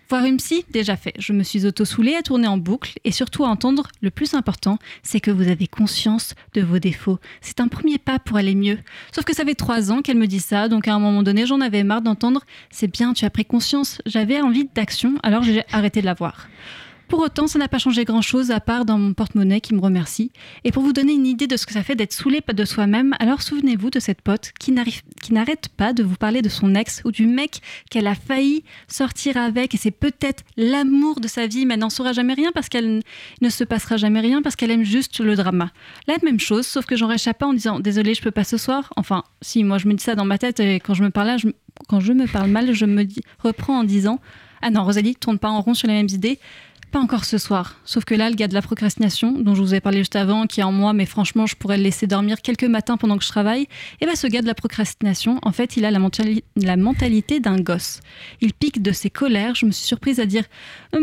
Voir une psy, déjà fait. Je me suis auto-soulée à tourner en boucle et surtout à entendre le plus important, c'est que vous avez conscience de vos défauts. C'est un premier pas pour aller mieux. Sauf que ça fait trois ans qu'elle me dit ça, donc à un moment donné, j'en avais marre d'entendre c'est bien, tu as pris conscience. J'avais envie d'action, alors j'ai arrêté de la voir. Pour autant, ça n'a pas changé grand-chose à part dans mon porte-monnaie qui me remercie. Et pour vous donner une idée de ce que ça fait d'être saoulé de soi-même, alors souvenez-vous de cette pote qui n'arrête pas de vous parler de son ex ou du mec qu'elle a failli sortir avec et c'est peut-être l'amour de sa vie, mais elle n'en saura jamais rien parce qu'elle ne se passera jamais rien parce qu'elle aime juste le drama. La même chose, sauf que j'en réchappe pas en disant désolé, je peux pas ce soir. Enfin, si moi je me dis ça dans ma tête et quand je me parle quand je me parle mal, je me reprends en disant ah non, Rosalie, tourne pas en rond sur les mêmes idées. Pas encore ce soir. Sauf que là, le gars de la procrastination, dont je vous ai parlé juste avant, qui est en moi, mais franchement, je pourrais le laisser dormir quelques matins pendant que je travaille, et ben ce gars de la procrastination, en fait, il a la, la mentalité d'un gosse. Il pique de ses colères. Je me suis surprise à dire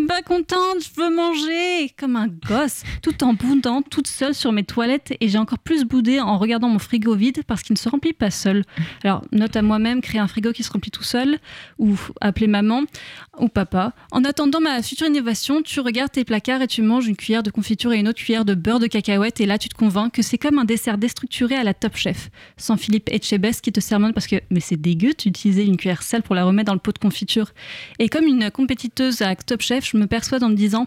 Pas contente, je veux manger Comme un gosse, tout en boudant, toute seule sur mes toilettes, et j'ai encore plus boudé en regardant mon frigo vide parce qu'il ne se remplit pas seul. Alors, note à moi-même, créer un frigo qui se remplit tout seul, ou appeler maman ou papa. En attendant ma future innovation, tu regardes tes placards et tu manges une cuillère de confiture et une autre cuillère de beurre de cacahuète et là tu te convaincs que c'est comme un dessert déstructuré à la Top Chef. Sans Philippe Etchebest qui te sermonne parce que mais c'est dégueu d'utiliser une cuillère sale pour la remettre dans le pot de confiture. Et comme une compétiteuse à Top Chef, je me persuade en me disant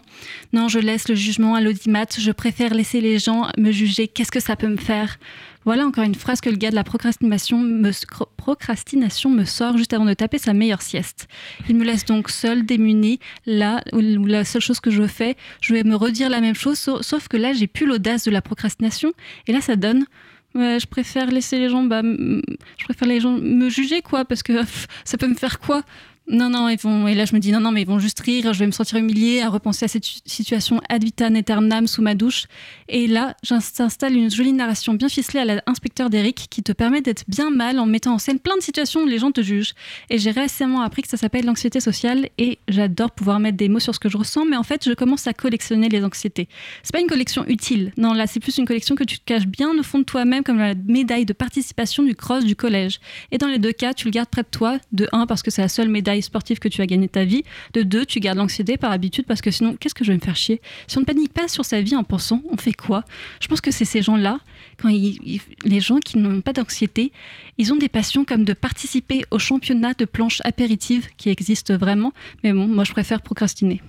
non, je laisse le jugement à l'audimat, je préfère laisser les gens me juger, qu'est-ce que ça peut me faire? Voilà encore une phrase que le gars de la procrastination me, procrastination me sort juste avant de taper sa meilleure sieste. Il me laisse donc seul, démuni, là où la seule chose que je fais, je vais me redire la même chose, sauf que là, j'ai plus l'audace de la procrastination. Et là, ça donne je préfère laisser les gens, bah, je préfère les gens me juger quoi, parce que ça peut me faire quoi? Non, non, ils vont. Et là, je me dis non, non, mais ils vont juste rire. Je vais me sentir humiliée à repenser à cette situation ad vitam aeternam sous ma douche. Et là, j'installe une jolie narration bien ficelée à l'inspecteur d'Eric qui te permet d'être bien mal en mettant en scène plein de situations où les gens te jugent. Et j'ai récemment appris que ça s'appelle l'anxiété sociale et j'adore pouvoir mettre des mots sur ce que je ressens, mais en fait, je commence à collectionner les anxiétés. C'est pas une collection utile. Non, là, c'est plus une collection que tu te caches bien au fond de toi-même, comme la médaille de participation du cross du collège. Et dans les deux cas, tu le gardes près de toi, de un, parce que c'est la seule médaille sportif que tu as gagné ta vie. De deux, tu gardes l'anxiété par habitude parce que sinon, qu'est-ce que je vais me faire chier? Si on ne panique pas sur sa vie en pensant, on fait quoi? Je pense que c'est ces gens-là, quand les gens qui n'ont pas d'anxiété, ils ont des passions comme de participer au championnat de planches apéritives qui existent vraiment. Mais bon, moi je préfère procrastiner.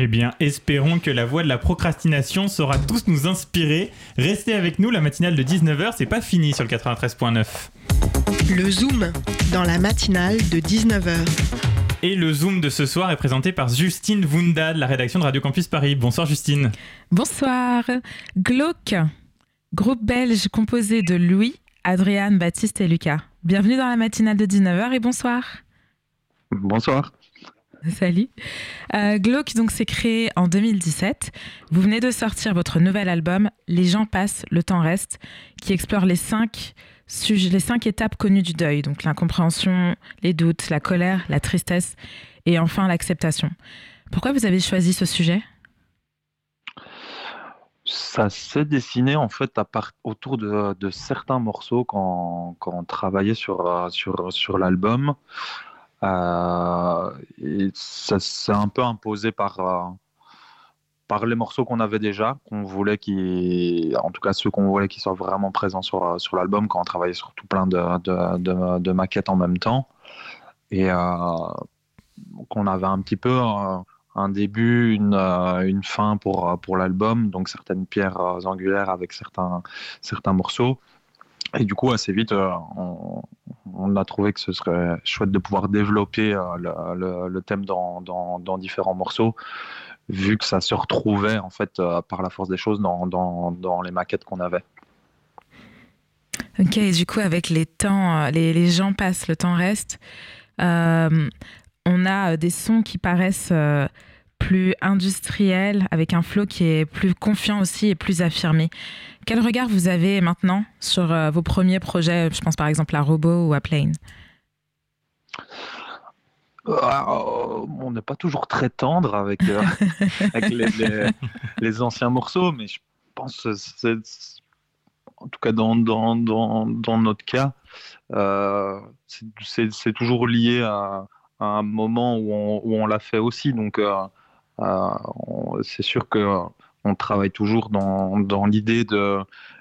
Eh bien, espérons que la voix de la procrastination saura tous nous inspirer. Restez avec nous, la matinale de 19h, c'est pas fini sur le 93.9. Le Zoom, dans la matinale de 19h. Et le Zoom de ce soir est présenté par Justine Wunda de la rédaction de Radio Campus Paris. Bonsoir Justine. Bonsoir. Glauque, groupe belge composé de Louis, Adriane, Baptiste et Lucas. Bienvenue dans la matinale de 19h et bonsoir. Bonsoir. Salut. Euh, Glauque donc s'est créé en 2017. Vous venez de sortir votre nouvel album Les gens passent, le temps reste, qui explore les cinq les cinq étapes connues du deuil, donc l'incompréhension, les doutes, la colère, la tristesse et enfin l'acceptation. Pourquoi vous avez choisi ce sujet? Ça s'est dessiné en fait à part, autour de, certains morceaux quand, quand on travaillait sur, euh, sur, sur l'album. Euh, et ça s'est un peu imposé par, euh, par les morceaux qu'on avait déjà, qu'on voulait qui, en tout cas ceux qu'on voulait qui soient vraiment présents sur, sur l'album quand on travaillait sur tout plein de, de, de, maquettes en même temps. Et euh, qu'on avait un petit peu euh, un début, une, euh, une fin pour, pour l'album, donc certaines pierres angulaires avec certains, certains morceaux. Et du coup, assez vite, on, on, a trouvé que ce serait chouette de pouvoir développer le, le, thème dans, différents morceaux vu que ça se retrouvait en fait euh, par la force des choses dans, les maquettes qu'on avait. Ok, et du coup, avec les temps, euh, les, gens passent, le temps reste. Euh, on a des sons qui paraissent plus industriels, avec un flow qui est plus confiant aussi et plus affirmé. Quel regard vous avez maintenant sur vos premiers projets? Je pense par exemple à Robot ou à Plane. Euh, on n'est pas toujours très tendre avec, euh, les, anciens morceaux, mais je pense que en tout cas dans, dans, dans, notre cas, euh, c'est, toujours lié à, un moment où on, où on l'a fait aussi. Donc, c'est sûr que on travaille toujours dans, dans l'idée de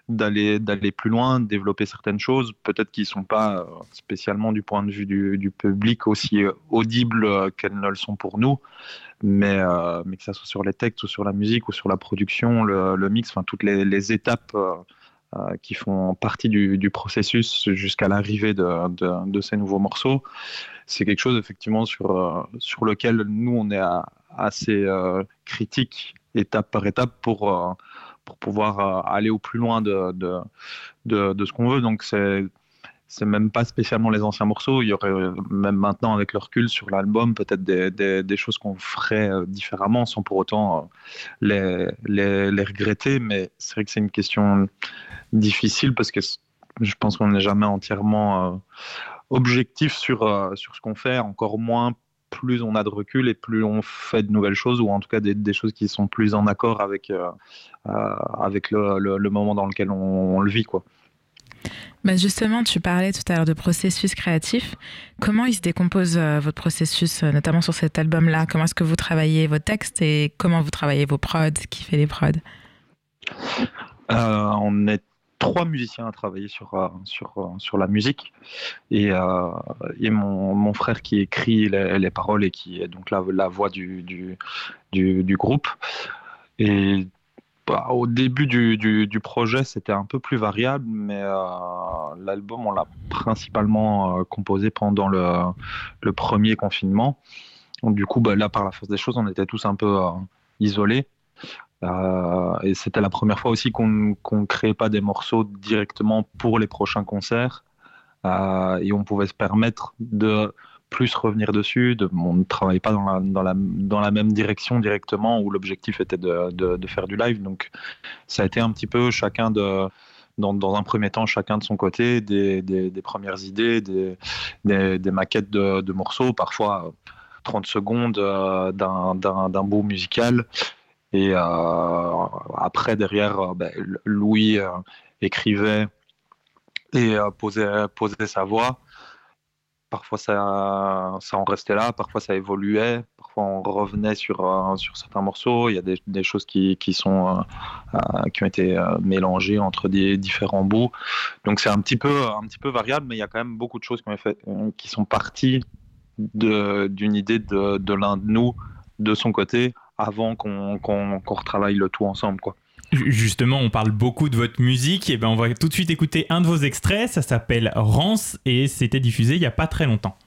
d'aller d'aller plus loin, de développer certaines choses, peut-être qui sont pas euh, spécialement du point de vue du, public aussi euh, audibles euh, qu'elles ne le sont pour nous, mais mais que ça soit sur les textes ou sur la musique ou sur la production, le, mix, enfin toutes les étapes qui font partie du, processus jusqu'à l'arrivée de, ces nouveaux morceaux, c'est quelque chose effectivement sur sur lequel nous on est assez critique étape par étape pour pour pouvoir euh, aller au plus loin de, de, de, ce qu'on veut. Donc c'est c'est même pas spécialement les anciens morceaux. Il y aurait euh, même maintenant, avec le recul sur l'album, peut-être des, des, choses qu'on ferait euh, différemment sans pour autant les, les regretter. Mais c'est vrai que c'est une question difficile parce que je pense qu'on n'est jamais entièrement objectif sur, sur ce qu'on fait, encore moins plus on a de recul et plus on fait de nouvelles choses, ou en tout cas des, choses qui sont plus en accord avec, euh, euh, avec le, moment dans lequel on, le vit. Quoi. Bah, justement, tu parlais tout à l'heure de processus créatif. Comment il se décompose euh, votre processus, notamment sur cet album-là? Comment est-ce que vous travaillez vos textes et comment vous travaillez vos prods? Qui fait les prods? On est trois musiciens à travailler sur, euh, sur, euh, sur la musique et, euh, et mon, mon, frère qui écrit les, les, paroles et qui est donc la, la voix du, du, du, groupe. Et bah, au début du, du, projet, c'était un peu plus variable, mais l'album, on l'a principalement composé pendant le, le, premier confinement. Donc, du coup, bah, là, par la force des choses, on était tous un peu isolés. Et c'était la première fois aussi qu'on ne créait pas des morceaux directement pour les prochains concerts. et on pouvait se permettre de plus revenir dessus. De, on ne travaille pas dans la, dans, la, dans la même direction directement où l'objectif était de, de, faire du live. Donc ça a été un petit peu chacun de... Dans, dans un premier temps, chacun de son côté, des, des, premières idées, des, des maquettes de, morceaux, parfois 30 secondes euh, d'un bout musical. Et euh, après, derrière, euh, ben, Louis écrivait et posait, posait sa voix. Parfois, ça, ça en restait là, parfois, ça évoluait, parfois, on revenait sur, euh, sur certains morceaux. Il y a des, des choses qui, qui, sont, euh, euh, qui ont été mélangées entre des différents bouts. Donc, c'est un, petit peu, un petit peu variable, mais il y a quand même beaucoup de choses qui, ont fait, qui sont parties d'une idée de, de l'un de nous, de son côté, avant qu'on retravaille le tout ensemble. Justement, on parle beaucoup de votre musique, et ben on va tout de suite écouter un de vos extraits, ça s'appelle Rance et c'était diffusé il n'y a pas très longtemps.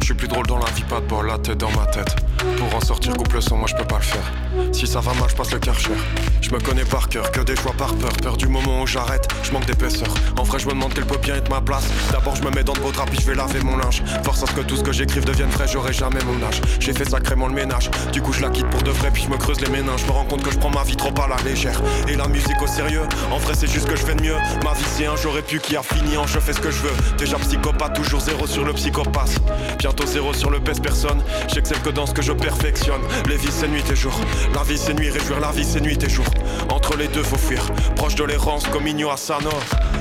Je suis plus drôle dans la vie, pas de bol, la tête dans ma tête. Pour en sortir couple sans moi, je peux pas le faire. Si ça va mal, je passe le karcher. Je me connais par cœur, que des choix par peur. Peur du moment où j'arrête, je manque d'épaisseur. En vrai, je me demande quelle peut bien être ma place. D'abord, je me mets dans de beaux draps, puis je vais laver mon linge. Force à ce que tout ce que j'écrive devienne vrai, j'aurai jamais mon âge. J'ai fait sacrément le ménage. Du coup, je la quitte pour de vrai, puis je me creuse les méninges. Je me rends compte que je prends ma vie trop à la légère. Et la musique au sérieux, en vrai, c'est juste que je fais de mieux. Ma vie, c'est un j'aurais pu qui a fini en je fais ce que je veux. Déjà psychopathe, toujours zéro sur le psychopathe. Bientôt zéro sur le pèse personne. Que dans ce que je perfectionne. Les vies, c'est nuit et jour. La vie, c'est nuit, réjouir la vie, c'est nuit et jour. Entre les deux, faut fuir. Proche de l'errance, comme Igno Asano.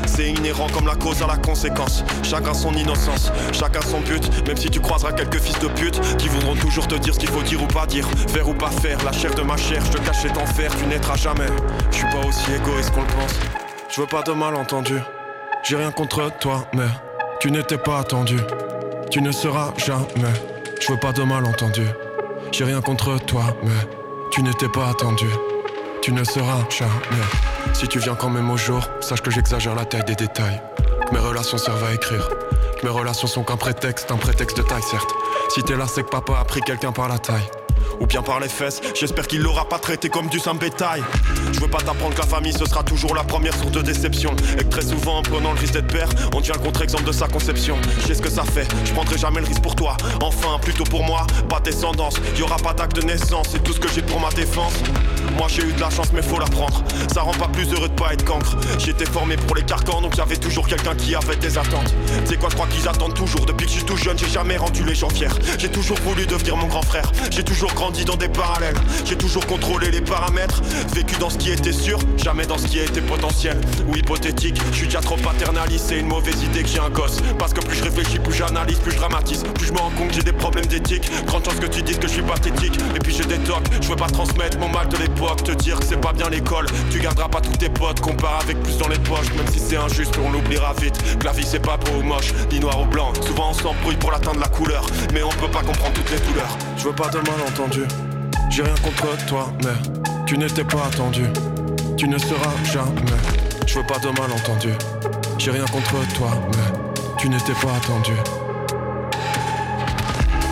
C'est inhérent comme la cause à la conséquence. Chacun son innocence, chacun son but. Même si tu croiseras quelques fils de pute qui voudront toujours te dire ce qu'il faut dire ou pas dire, faire ou pas faire. La chair de ma chair, je te cache cet enfer, tu naîtras jamais. Je suis pas aussi égoïste qu'on le pense. Je veux pas de malentendu. J'ai rien contre toi, mais tu n'étais pas attendu. Tu ne seras jamais. Je veux pas de malentendu. J'ai rien contre toi, mais tu n'étais pas attendu. Tu ne seras jamais. Si tu viens quand même au jour, sache que j'exagère la taille des détails. Mes relations servent à écrire. Mes relations sont qu'un prétexte, un prétexte de taille, certes. Si t'es là, c'est que papa a pris quelqu'un par la taille ou bien par les fesses. J'espère qu'il l'aura pas traité comme du simple bétail. Je veux pas t'apprendre que la famille ce sera toujours la première source de déception. Et que très souvent en prenant le risque d'être père, on devient le contre-exemple de sa conception. Je sais ce que ça fait, je prendrai jamais le risque pour toi. Enfin, plutôt pour moi, pas descendance. Y aura pas d'acte de naissance, c'est tout ce que j'ai pour ma défense. Moi j'ai eu de la chance mais faut la prendre Ça rend pas plus heureux de pas être cancre J'étais formé pour les carcans donc j'avais toujours quelqu'un qui avait des attentes C'est quoi je crois qu'ils attendent toujours Depuis que je suis tout jeune j'ai jamais rendu les gens fiers J'ai toujours voulu devenir mon grand frère. J'ai toujours grandi dans des parallèles. J'ai toujours contrôlé les paramètres. Vécu dans ce qui était sûr Jamais dans ce qui été potentiel. Ou hypothétique Je suis déjà trop paternaliste. C'est une mauvaise idée que j'ai un gosse. Parce que plus je réfléchis plus j'analyse plus je dramatise. Plus je me rends compte que j'ai des problèmes d'éthique. Grande chance que tu dises que je suis pathétique Et puis j'ai des tocs. Je veux pas transmettre mon mal de l'époque. Te dire que c'est pas bien l'école. Tu garderas pas tous tes potes, compare avec plus dans les poches. Même si c'est injuste, on l'oubliera vite. Que la vie c'est pas beau ou moche, ni noir ou blanc. Souvent on s'embrouille pour l'atteindre la couleur. On peut pas comprendre toutes les douleurs. Je veux pas de malentendu. J'ai rien contre toi, mais tu n'étais pas attendu. Tu ne seras jamais. Je veux pas de malentendu. J'ai rien contre toi, mais tu n'étais pas attendu.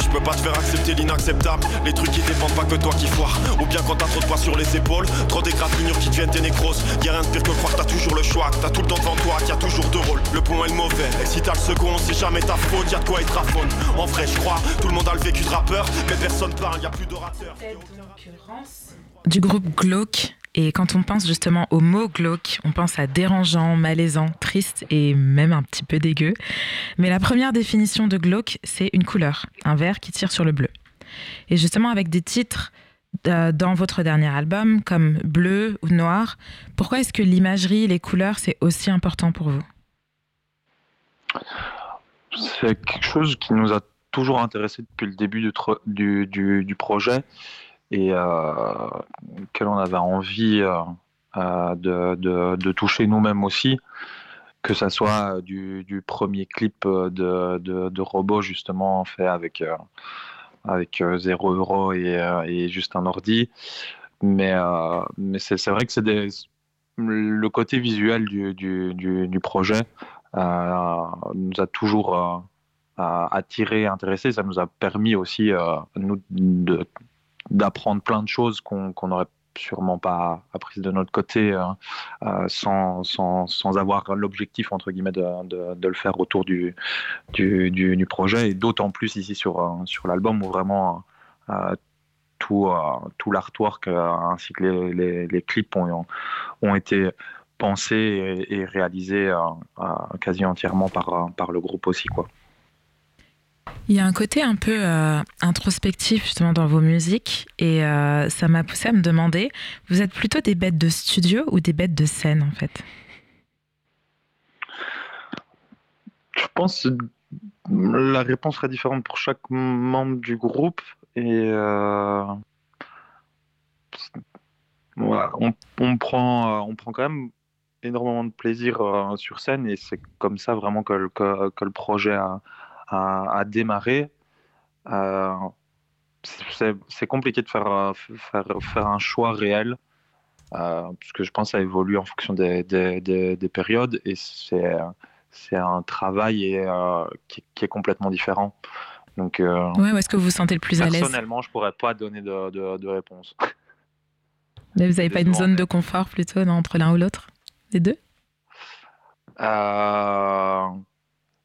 Je peux pas te faire accepter l'inacceptable. Les trucs qui dépendent pas que toi qui foire. Ou bien quand t'as trop de poids sur les épaules, trop d'égratignures qui deviennent tes nécroses. Y'a rien de pire que croire t'as toujours le choix, t'as tout le temps devant toi, qu'il y a toujours deux rôles. Le point est le mauvais, et si t'as le second, c'est jamais ta faute, y'a de quoi être à faune. En vrai, je crois, tout le monde a le vécu de rappeur, mais personne parle, y a plus d'orateurs. Du groupe Glauque, et quand on pense justement au mot glauque, on pense à dérangeant, malaisant, triste et même un petit peu dégueu. Mais la première définition de glauque, c'est une couleur, un vert qui tire sur le bleu. Et justement avec des titres euh, dans votre dernier album comme bleu ou noir, pourquoi est-ce que l'imagerie, les couleurs, c'est aussi important pour vous? C'est quelque chose qui nous a toujours intéressé depuis le début du projet et auquel on avait envie de, de, de, toucher nous-mêmes aussi que ça soit du, du premier clip de, de, de, robot justement fait avec avec 0 euro et, et, juste un ordi mais mais c'est vrai que c'est le côté visuel du, du, du projet nous a toujours attiré, intéressé. Ça nous a permis aussi nous d'apprendre plein de choses qu'on n'aurait sûrement pas apprises de notre côté sans, sans, sans, avoir l'objectif entre guillemets de, de, le faire autour du, du, du, projet et d'autant plus ici sur, sur l'album où vraiment tout, tout l'artwork ainsi que les, les, clips ont, ont été pensés et, réalisés quasi entièrement par, par le groupe aussi quoi. Il y a un côté un peu euh, introspectif justement dans vos musiques et euh, ça m'a poussé à me demander, vous êtes plutôt des bêtes de studio ou des bêtes de scène en fait? Je pense que la réponse serait différente pour chaque membre du groupe et euh, voilà, on, prend, on prend quand même énormément de plaisir sur scène et c'est comme ça vraiment que, que, que le projet a à, à démarrer, euh, c'est compliqué de faire, faire, faire, un choix réel, euh, puisque je pense que ça évolue en fonction des, des, des, des périodes et c'est un travail et, euh, qui, qui, est complètement différent. Donc, euh, ouais, où est-ce que vous vous sentez le plus à l'aise Personnellement, je pourrais pas donner de, de, de réponse. Mais vous n'avez pas une zone de confort plutôt non, entre l'un ou l'autre Les deux? Euh,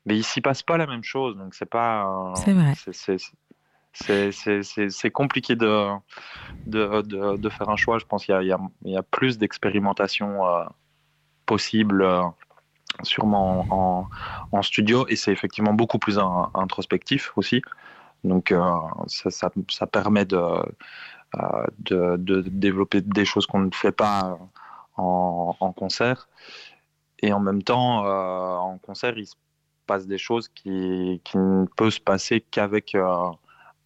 mais il s'y passe pas la même chose, donc c'est pas. c'est vrai. C'est compliqué de, de, de, de, faire un choix. Je pense qu'il y, y, y, a plus d'expérimentation euh, possible, euh, sûrement en, en, studio, et c'est effectivement beaucoup plus un, introspectif aussi. Donc euh, ça, ça, ça, permet de, euh, de, de, développer des choses qu'on ne fait pas en, en, concert. Et en même temps, euh, en concert, il se passe des choses qui, qui ne peuvent se passer qu'avec euh,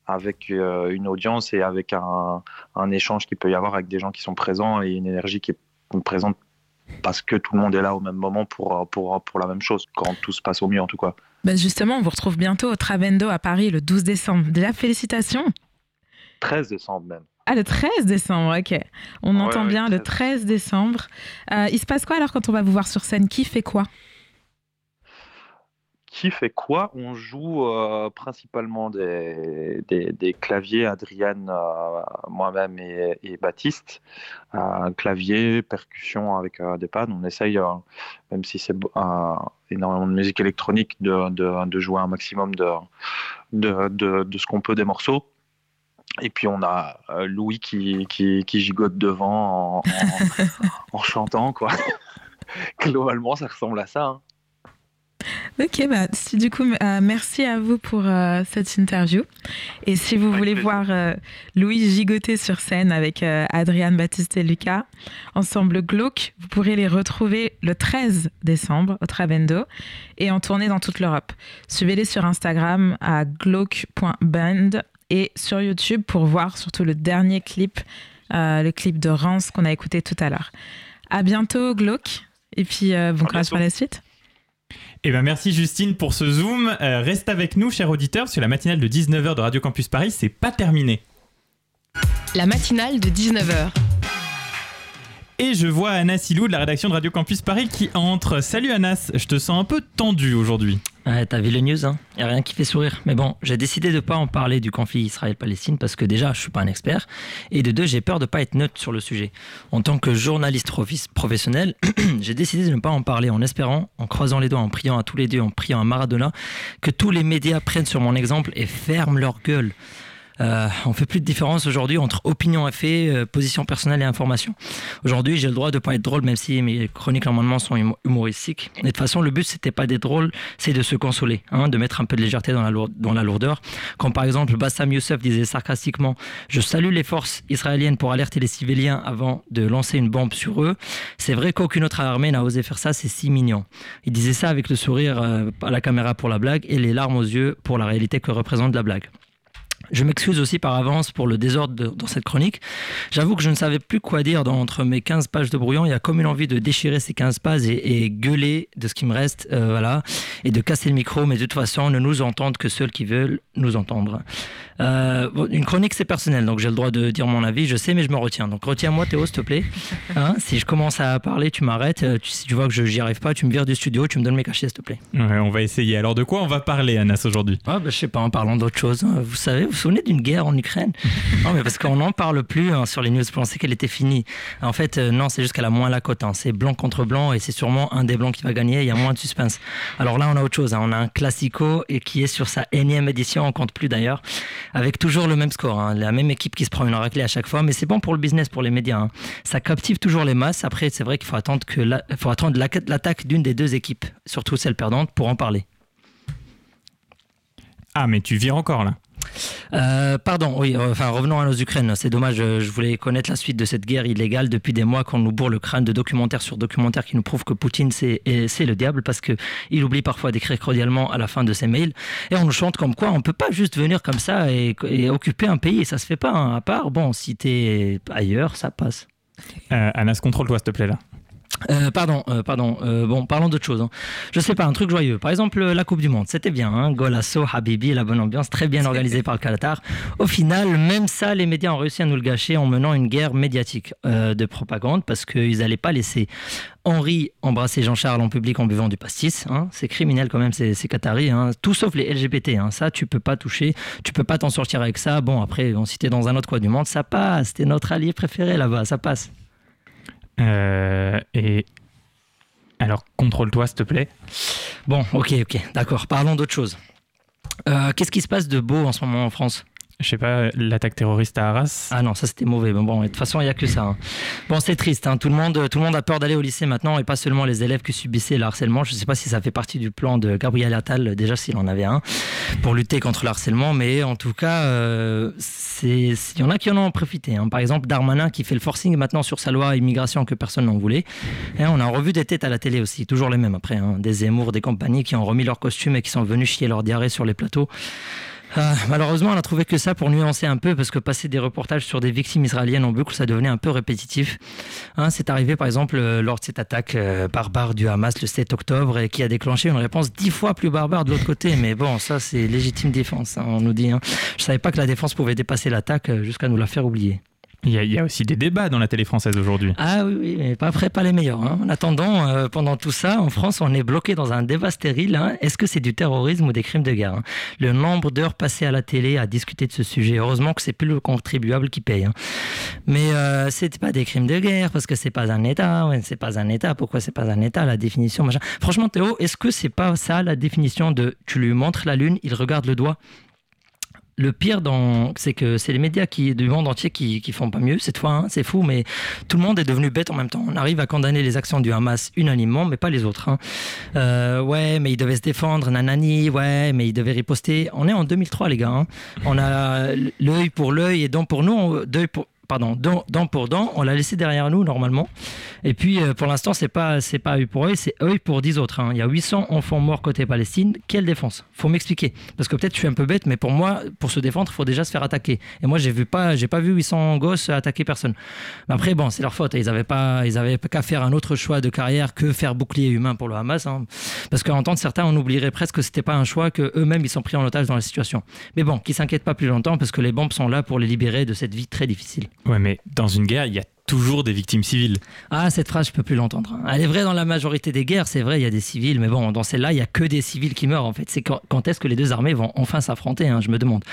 avec euh, une audience et avec un, un, échange qui peut y avoir avec des gens qui sont présents et une énergie qui est présente parce que tout le monde est là au même moment pour, pour, pour la même chose, quand tout se passe au mieux en tout cas. Ben justement, on vous retrouve bientôt au Travendo à Paris le 12 décembre. Déjà, félicitations 13 décembre même. Ah, le 13 décembre, ok. On ouais, entend bien 13. le 13 décembre. Euh, il se passe quoi alors quand on va vous voir sur scène? Qui fait quoi? Qui fait quoi On joue euh, principalement des, claviers, Adrienne, euh, moi-même et, Baptiste. Euh, clavier, percussion avec des pads. On essaye, même si c'est énormément de musique électronique, de, jouer un maximum de, ce qu'on peut des morceaux. Et puis on a Louis qui, gigote devant en chantant, quoi. Globalement, ça ressemble à ça. Hein. Ok, bah, si, du coup, euh, merci à vous pour euh, cette interview. Et si vous voulez voir euh, Louis gigoter sur scène avec Adriane, Baptiste et Lucas, ensemble glauque, vous pourrez les retrouver le 13 décembre au Travendo et en tournée dans toute l'Europe. Suivez-les sur Instagram à glauque.band et sur YouTube pour voir surtout le dernier clip, le clip de Rance qu'on a écouté tout à l'heure. À bientôt, glauque. Et puis, bon courage pour la suite. Eh ben merci Justine pour ce zoom. Euh, reste avec nous, cher auditeur, sur la matinale de 19h de Radio Campus Paris, c'est pas terminé. La matinale de 19h. Et je vois Anas Ilou de la rédaction de Radio Campus Paris qui entre. Salut Anas, je te sens un peu tendu aujourd'hui. Ouais, t'as vu les news, hein? Y a rien qui fait sourire. Mais bon, j'ai décidé de pas en parler du conflit Israël-Palestine parce que déjà, je suis pas un expert, et de deux, j'ai peur de pas être neutre sur le sujet. En tant que journaliste professionnel, j'ai décidé de ne pas en parler en espérant, en croisant les doigts, en priant à tous les deux, en priant à Maradona, que tous les médias prennent sur mon exemple et ferment leur gueule. Euh, on fait plus de différence aujourd'hui entre opinion et fait, euh, position personnelle et information. Aujourd'hui, j'ai le droit de pas être drôle, même si mes chroniques normalement sont hum humoristiques. Et de toute façon, le but c'était pas d'être drôle, c'est de se consoler, hein, de mettre un peu de légèreté dans la, lourdeur. Quand par exemple Bassam Youssef disait sarcastiquement "Je salue les forces israéliennes pour alerter les civiliens avant de lancer une bombe sur eux", c'est vrai qu'aucune autre armée n'a osé faire ça. C'est si mignon. Il disait ça avec le sourire euh, à la caméra pour la blague et les larmes aux yeux pour la réalité que représente la blague. Je m'excuse aussi par avance pour le désordre dans cette chronique. J'avoue que je ne savais plus quoi dire dans, entre mes 15 pages de brouillon. Il y a comme une envie de déchirer ces 15 pages et, gueuler de ce qui me reste, euh, voilà, et de casser le micro, mais de toute façon, ne nous entendent que ceux qui veulent nous entendre. Euh, une chronique, c'est personnel, donc j'ai le droit de dire mon avis, je sais, mais je me retiens. Donc retiens-moi, Théo, s'il te plaît. Hein, si je commence à parler, tu m'arrêtes. Euh, si tu vois que je n'y arrive pas, tu me vires du studio, tu me donnes mes cachets, s'il te plaît. on va essayer. Alors de quoi on va parler, Anas, aujourd'hui? Ah, bah, Je sais pas, en parlant d'autre chose. Hein. Vous savez, vous vous souvenez d'une guerre en Ukraine? Non, mais parce qu'on n'en parle plus hein, sur les news. Je pensais qu'elle était finie. En fait, euh, non, c'est juste qu'elle a moins la cote. C'est blanc contre blanc et c'est sûrement un des blancs qui va gagner. Il y a moins de suspense. Alors là, on a autre chose. On a un classico et qui est sur sa énième édition, on compte plus d'ailleurs, avec toujours le même score, hein. la même équipe qui se prend une raclée à chaque fois, mais c'est bon pour le business, pour les médias. Hein. Ça captive toujours les masses. Après, c'est vrai qu'il faut attendre que faut attendre l'attaque d'une des deux équipes, surtout celle perdante, pour en parler. Ah, mais tu vires encore là. Euh, pardon, oui, euh, enfin revenons à nos Ukraines. C'est dommage, je voulais connaître la suite de cette guerre illégale depuis des mois qu'on nous bourre le crâne de documentaires sur documentaires qui nous prouvent que Poutine c'est le diable parce qu'il oublie parfois d'écrire cordialement à la fin de ses mails. Et on nous chante comme quoi on peut pas juste venir comme ça et, occuper un pays, ça se fait pas. Hein. À part, bon, si t'es ailleurs, ça passe. Euh, Anas, contrôle-toi s'il te plaît là. Euh, pardon, euh, pardon. Euh, bon, parlons d'autre chose. Hein. Je sais pas, un truc joyeux. Par exemple, la Coupe du Monde, c'était bien. Hein Golasso, Habibi, la bonne ambiance, très bien organisée par le Qatar. Au final, même ça, les médias ont réussi à nous le gâcher en menant une guerre médiatique de propagande parce qu'ils n'allaient pas laisser Henri embrasser Jean-Charles en public en buvant du pastis. Hein. C'est criminel quand même, c'est Qatari. Hein. Tout sauf les LGBT. Ça, tu peux pas toucher. Tu peux pas t'en sortir avec ça. Bon, après, on citait dans un autre coin du monde, ça passe. T'es notre allié préféré là-bas, ça passe. Euh, et alors, contrôle-toi, s'il te plaît. Bon, ok, ok, d'accord. Parlons d'autre chose. Euh, qu'est-ce qui se passe de beau en ce moment en France? Je sais pas, l'attaque terroriste à Arras. Ah non, ça c'était mauvais. Bon, de toute façon, il n'y a que ça. Hein. Bon, c'est triste. Hein. Tout, le monde, tout le monde a peur d'aller au lycée maintenant et pas seulement les élèves qui subissaient le harcèlement. Je ne sais pas si ça fait partie du plan de Gabriel Attal, déjà s'il en avait un, pour lutter contre le harcèlement. Mais en tout cas, euh, il y en a qui en ont profité. Hein. Par exemple, Darmanin qui fait le forcing maintenant sur sa loi immigration que personne n'en voulait. Et on a revu des têtes à la télé aussi, toujours les mêmes après. Des Zemmour, des compagnies qui ont remis leurs costumes et qui sont venus chier leur diarrhée sur les plateaux. Ah, malheureusement, on a trouvé que ça pour nuancer un peu, parce que passer des reportages sur des victimes israéliennes en boucle, ça devenait un peu répétitif. Hein, c'est arrivé, par exemple, euh, lors de cette attaque euh, barbare du Hamas le 7 octobre, qui a déclenché une réponse dix fois plus barbare de l'autre côté. Mais bon, ça, c'est légitime défense, hein, on nous dit. Hein. Je savais pas que la défense pouvait dépasser l'attaque euh, jusqu'à nous la faire oublier. Il y, a, aussi des débats dans la télé française aujourd'hui. Ah oui, mais pas après, pas les meilleurs. Hein. En attendant, euh, pendant tout ça, en France, on est bloqué dans un débat stérile. Hein. Est-ce que c'est du terrorisme ou des crimes de guerre hein? Le nombre d'heures passées à la télé à discuter de ce sujet, heureusement que c'est plus le contribuable qui paye. Mais euh, c'est pas des crimes de guerre parce que c'est pas un État. C'est pas un État. Pourquoi c'est pas un État La définition. Franchement, Théo, est-ce que c'est pas ça la définition de tu lui montres la lune, il regarde le doigt le pire, c'est que c'est les médias du monde entier qui, font pas mieux cette fois. Hein. c'est fou, mais tout le monde est devenu bête en même temps. On arrive à condamner les actions du Hamas unanimement, mais pas les autres. Hein. Euh, ouais, mais ils devaient se défendre, nanani. Ouais, mais ils devaient riposter. On est en 2003, les gars. Hein. On a l'œil pour l'œil et donc pour nous, deuil pour pardon, dent, pour dent, on l'a laissé derrière nous normalement. Et puis euh, pour l'instant, c'est pas c'est pas œil pour œil, c'est œil pour 10 autres. Hein. Il y a 800 enfants morts côté Palestine. Quelle défense? Faut m'expliquer. Parce que peut-être je suis un peu bête, mais pour moi, pour se défendre, il faut déjà se faire attaquer. Et moi, j'ai vu pas, pas vu 800 gosses attaquer personne. Mais après, bon, c'est leur faute. Ils avaient pas, ils avaient qu'à faire un autre choix de carrière que faire bouclier humain pour le Hamas. Hein. Parce qu'à entendre certains, on oublierait presque que c'était pas un choix, que eux-mêmes ils sont pris en otage dans la situation. Mais bon, qu'ils s'inquiètent pas plus longtemps parce que les bombes sont là pour les libérer de cette vie très difficile. Ouais, mais dans une guerre, il y a toujours des victimes civiles. Ah, cette phrase, je peux plus l'entendre. Elle est vraie dans la majorité des guerres, c'est vrai, il y a des civils, mais bon, dans celle-là, il y a que des civils qui meurent, en fait. C'est quand, est-ce que les deux armées vont enfin s'affronter, hein, je me demande.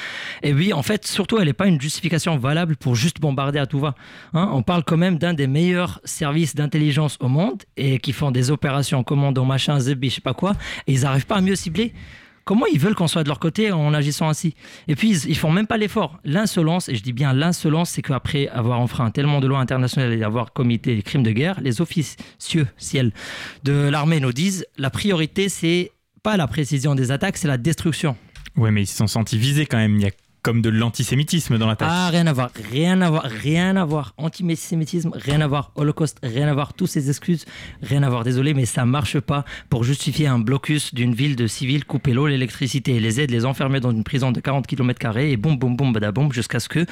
Et oui, en fait, surtout, elle n'est pas une justification valable pour juste bombarder à tout va. Hein. on parle quand même d'un des meilleurs services d'intelligence au monde et qui font des opérations commando, machin, zebi, je sais pas quoi, et ils n'arrivent pas à mieux cibler. Comment ils veulent qu'on soit de leur côté en agissant ainsi? Et puis, ils, font même pas l'effort. L'insolence, et je dis bien l'insolence, c'est qu'après avoir enfreint tellement de lois internationales et avoir commis des crimes de guerre, les officieux ciel de l'armée nous disent la priorité, c'est pas la précision des attaques, c'est la destruction. Ouais, mais ils se sont sentis visés quand même. Comme de l'antisémitisme dans la tâche. Ah, rien à voir, rien à voir, rien à voir. Antisémitisme, rien à voir. Holocauste, rien à voir. Toutes ces excuses, rien à voir. Désolé, mais ça marche pas pour justifier un blocus d'une ville de civils, couper l'eau, l'électricité, les aides, les enfermer dans une prison de 40 km et boum, boum, boum, badabom, jusqu'à ce que,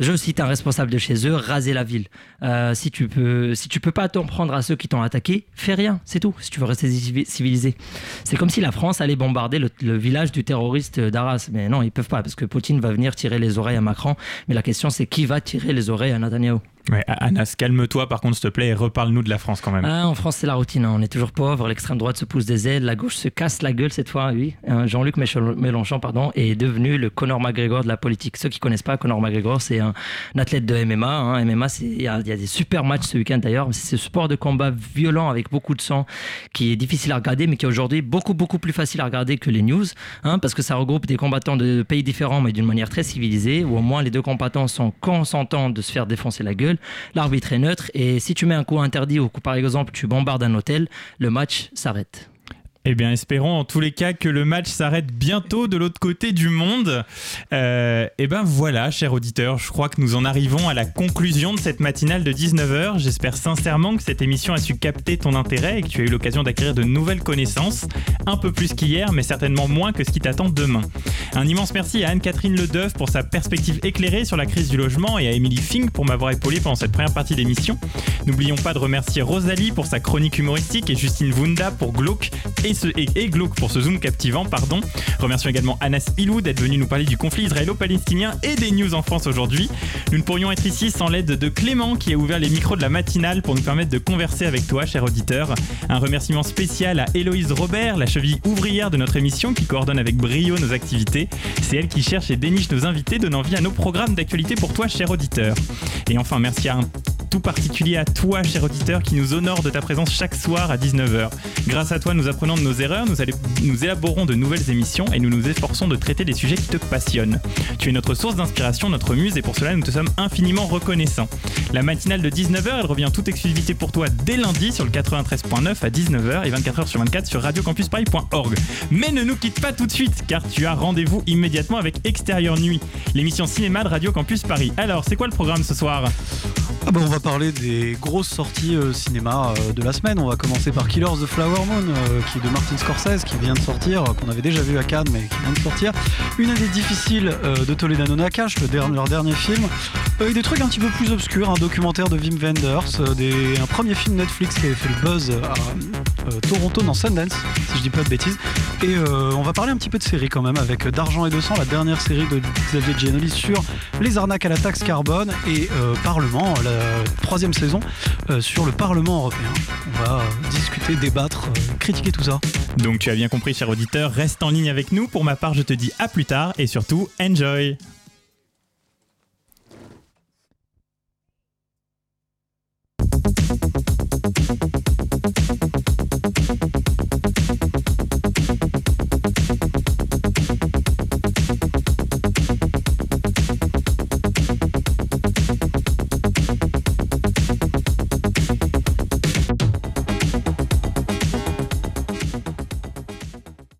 je cite un responsable de chez eux, raser la ville. Euh, si tu peux, si tu peux pas t'en prendre à ceux qui t'ont attaqué, fais rien, c'est tout. Si tu veux rester civilisé. C'est comme si la France allait bombarder le, le village du terroriste d'Arras. Mais non, ils peuvent pas parce que Poutine va venir tirer les oreilles à Macron. Mais la question, c'est qui va tirer les oreilles à Netanyahu? Ouais, Anas, calme-toi par contre, s'il te plaît, et reparle-nous de la France quand même. Ah, en France, c'est la routine. Hein. On est toujours pauvre. L'extrême droite se pousse des ailes. La gauche se casse la gueule cette fois, oui. Hein, Jean-Luc Mélenchon pardon, est devenu le Conor McGregor de la politique. Ceux qui connaissent pas Conor McGregor, c'est un, athlète de MMA. Hein. MMA, il y, a des super matchs ce week-end d'ailleurs. C'est ce sport de combat violent avec beaucoup de sang qui est difficile à regarder, mais qui est aujourd'hui beaucoup, beaucoup plus facile à regarder que les news. Hein, parce que ça regroupe des combattants de pays différents, mais d'une manière très civilisée, où au moins les deux combattants sont consentants de se faire défoncer la gueule. L'arbitre neutre et si tu mets un coup interdit ou par exemple tu bombardes un hôtel, le match s'arrête. Eh bien, espérons en tous les cas que le match s'arrête bientôt de l'autre côté du monde. Euh, eh bien voilà, cher auditeur, je crois que nous en arrivons à la conclusion de cette matinale de 19h. J'espère sincèrement que cette émission a su capter ton intérêt et que tu as eu l'occasion d'acquérir de nouvelles connaissances, un peu plus qu'hier, mais certainement moins que ce qui t'attend demain. Un immense merci à Anne-Catherine Ledeuf pour sa perspective éclairée sur la crise du logement et à Emily Fink pour m'avoir épaulé pendant cette première partie d'émission. N'oublions pas de remercier Rosalie pour sa chronique humoristique et Justine Wunda pour Glauque et et, glauque pour ce zoom captivant, pardon. Remercions également Anas Ilou d'être venu nous parler du conflit israélo-palestinien et des news en France aujourd'hui. Nous ne pourrions être ici sans l'aide de Clément qui a ouvert les micros de la matinale pour nous permettre de converser avec toi, cher auditeur. Un remerciement spécial à Héloïse Robert, la cheville ouvrière de notre émission qui coordonne avec brio nos activités. C'est elle qui cherche et déniche nos invités, donnant vie à nos programmes d'actualité pour toi, cher auditeur. Et enfin, merci à un tout particulier à toi, cher auditeur, qui nous honore de ta présence chaque soir à 19h. Grâce à toi, nous apprenons de nos erreurs, nous, nous élaborons de nouvelles émissions et nous nous efforçons de traiter des sujets qui te passionnent. Tu es notre source d'inspiration, notre muse, et pour cela, nous te sommes infiniment reconnaissants. La matinale de 19h, elle revient toute exclusivité pour toi dès lundi sur le 93.9 à 19h et 24h sur 24 sur radiocampusparis.org. Mais ne nous quitte pas tout de suite, car tu as rendez-vous immédiatement avec Extérieur Nuit, l'émission cinéma de Radio Campus Paris. Alors, c'est quoi le programme ce soir? Ah bah on va parler des grosses sorties euh, cinéma euh, de la semaine. On va commencer par Killers the Flower Moon, euh, qui est de Martin Scorsese, qui vient de sortir, qu'on avait déjà vu à Cannes, mais qui vient de sortir. Une année difficile de Toledano Nakash, leur dernier film. des trucs un petit peu plus obscurs, un documentaire de Wim Wenders, un premier film Netflix qui avait fait le buzz à Toronto dans Sundance, si je dis pas de bêtises. Et on va parler un petit peu de série quand même, avec D'argent et de sang, la dernière série de Xavier Giannoli sur les arnaques à la taxe carbone et Parlement, troisième saison euh, sur le Parlement européen. On va discuter, débattre, euh, critiquer tout ça. Donc tu as bien compris, cher auditeur, reste en ligne avec nous. Pour ma part, je te dis à plus tard et surtout, enjoy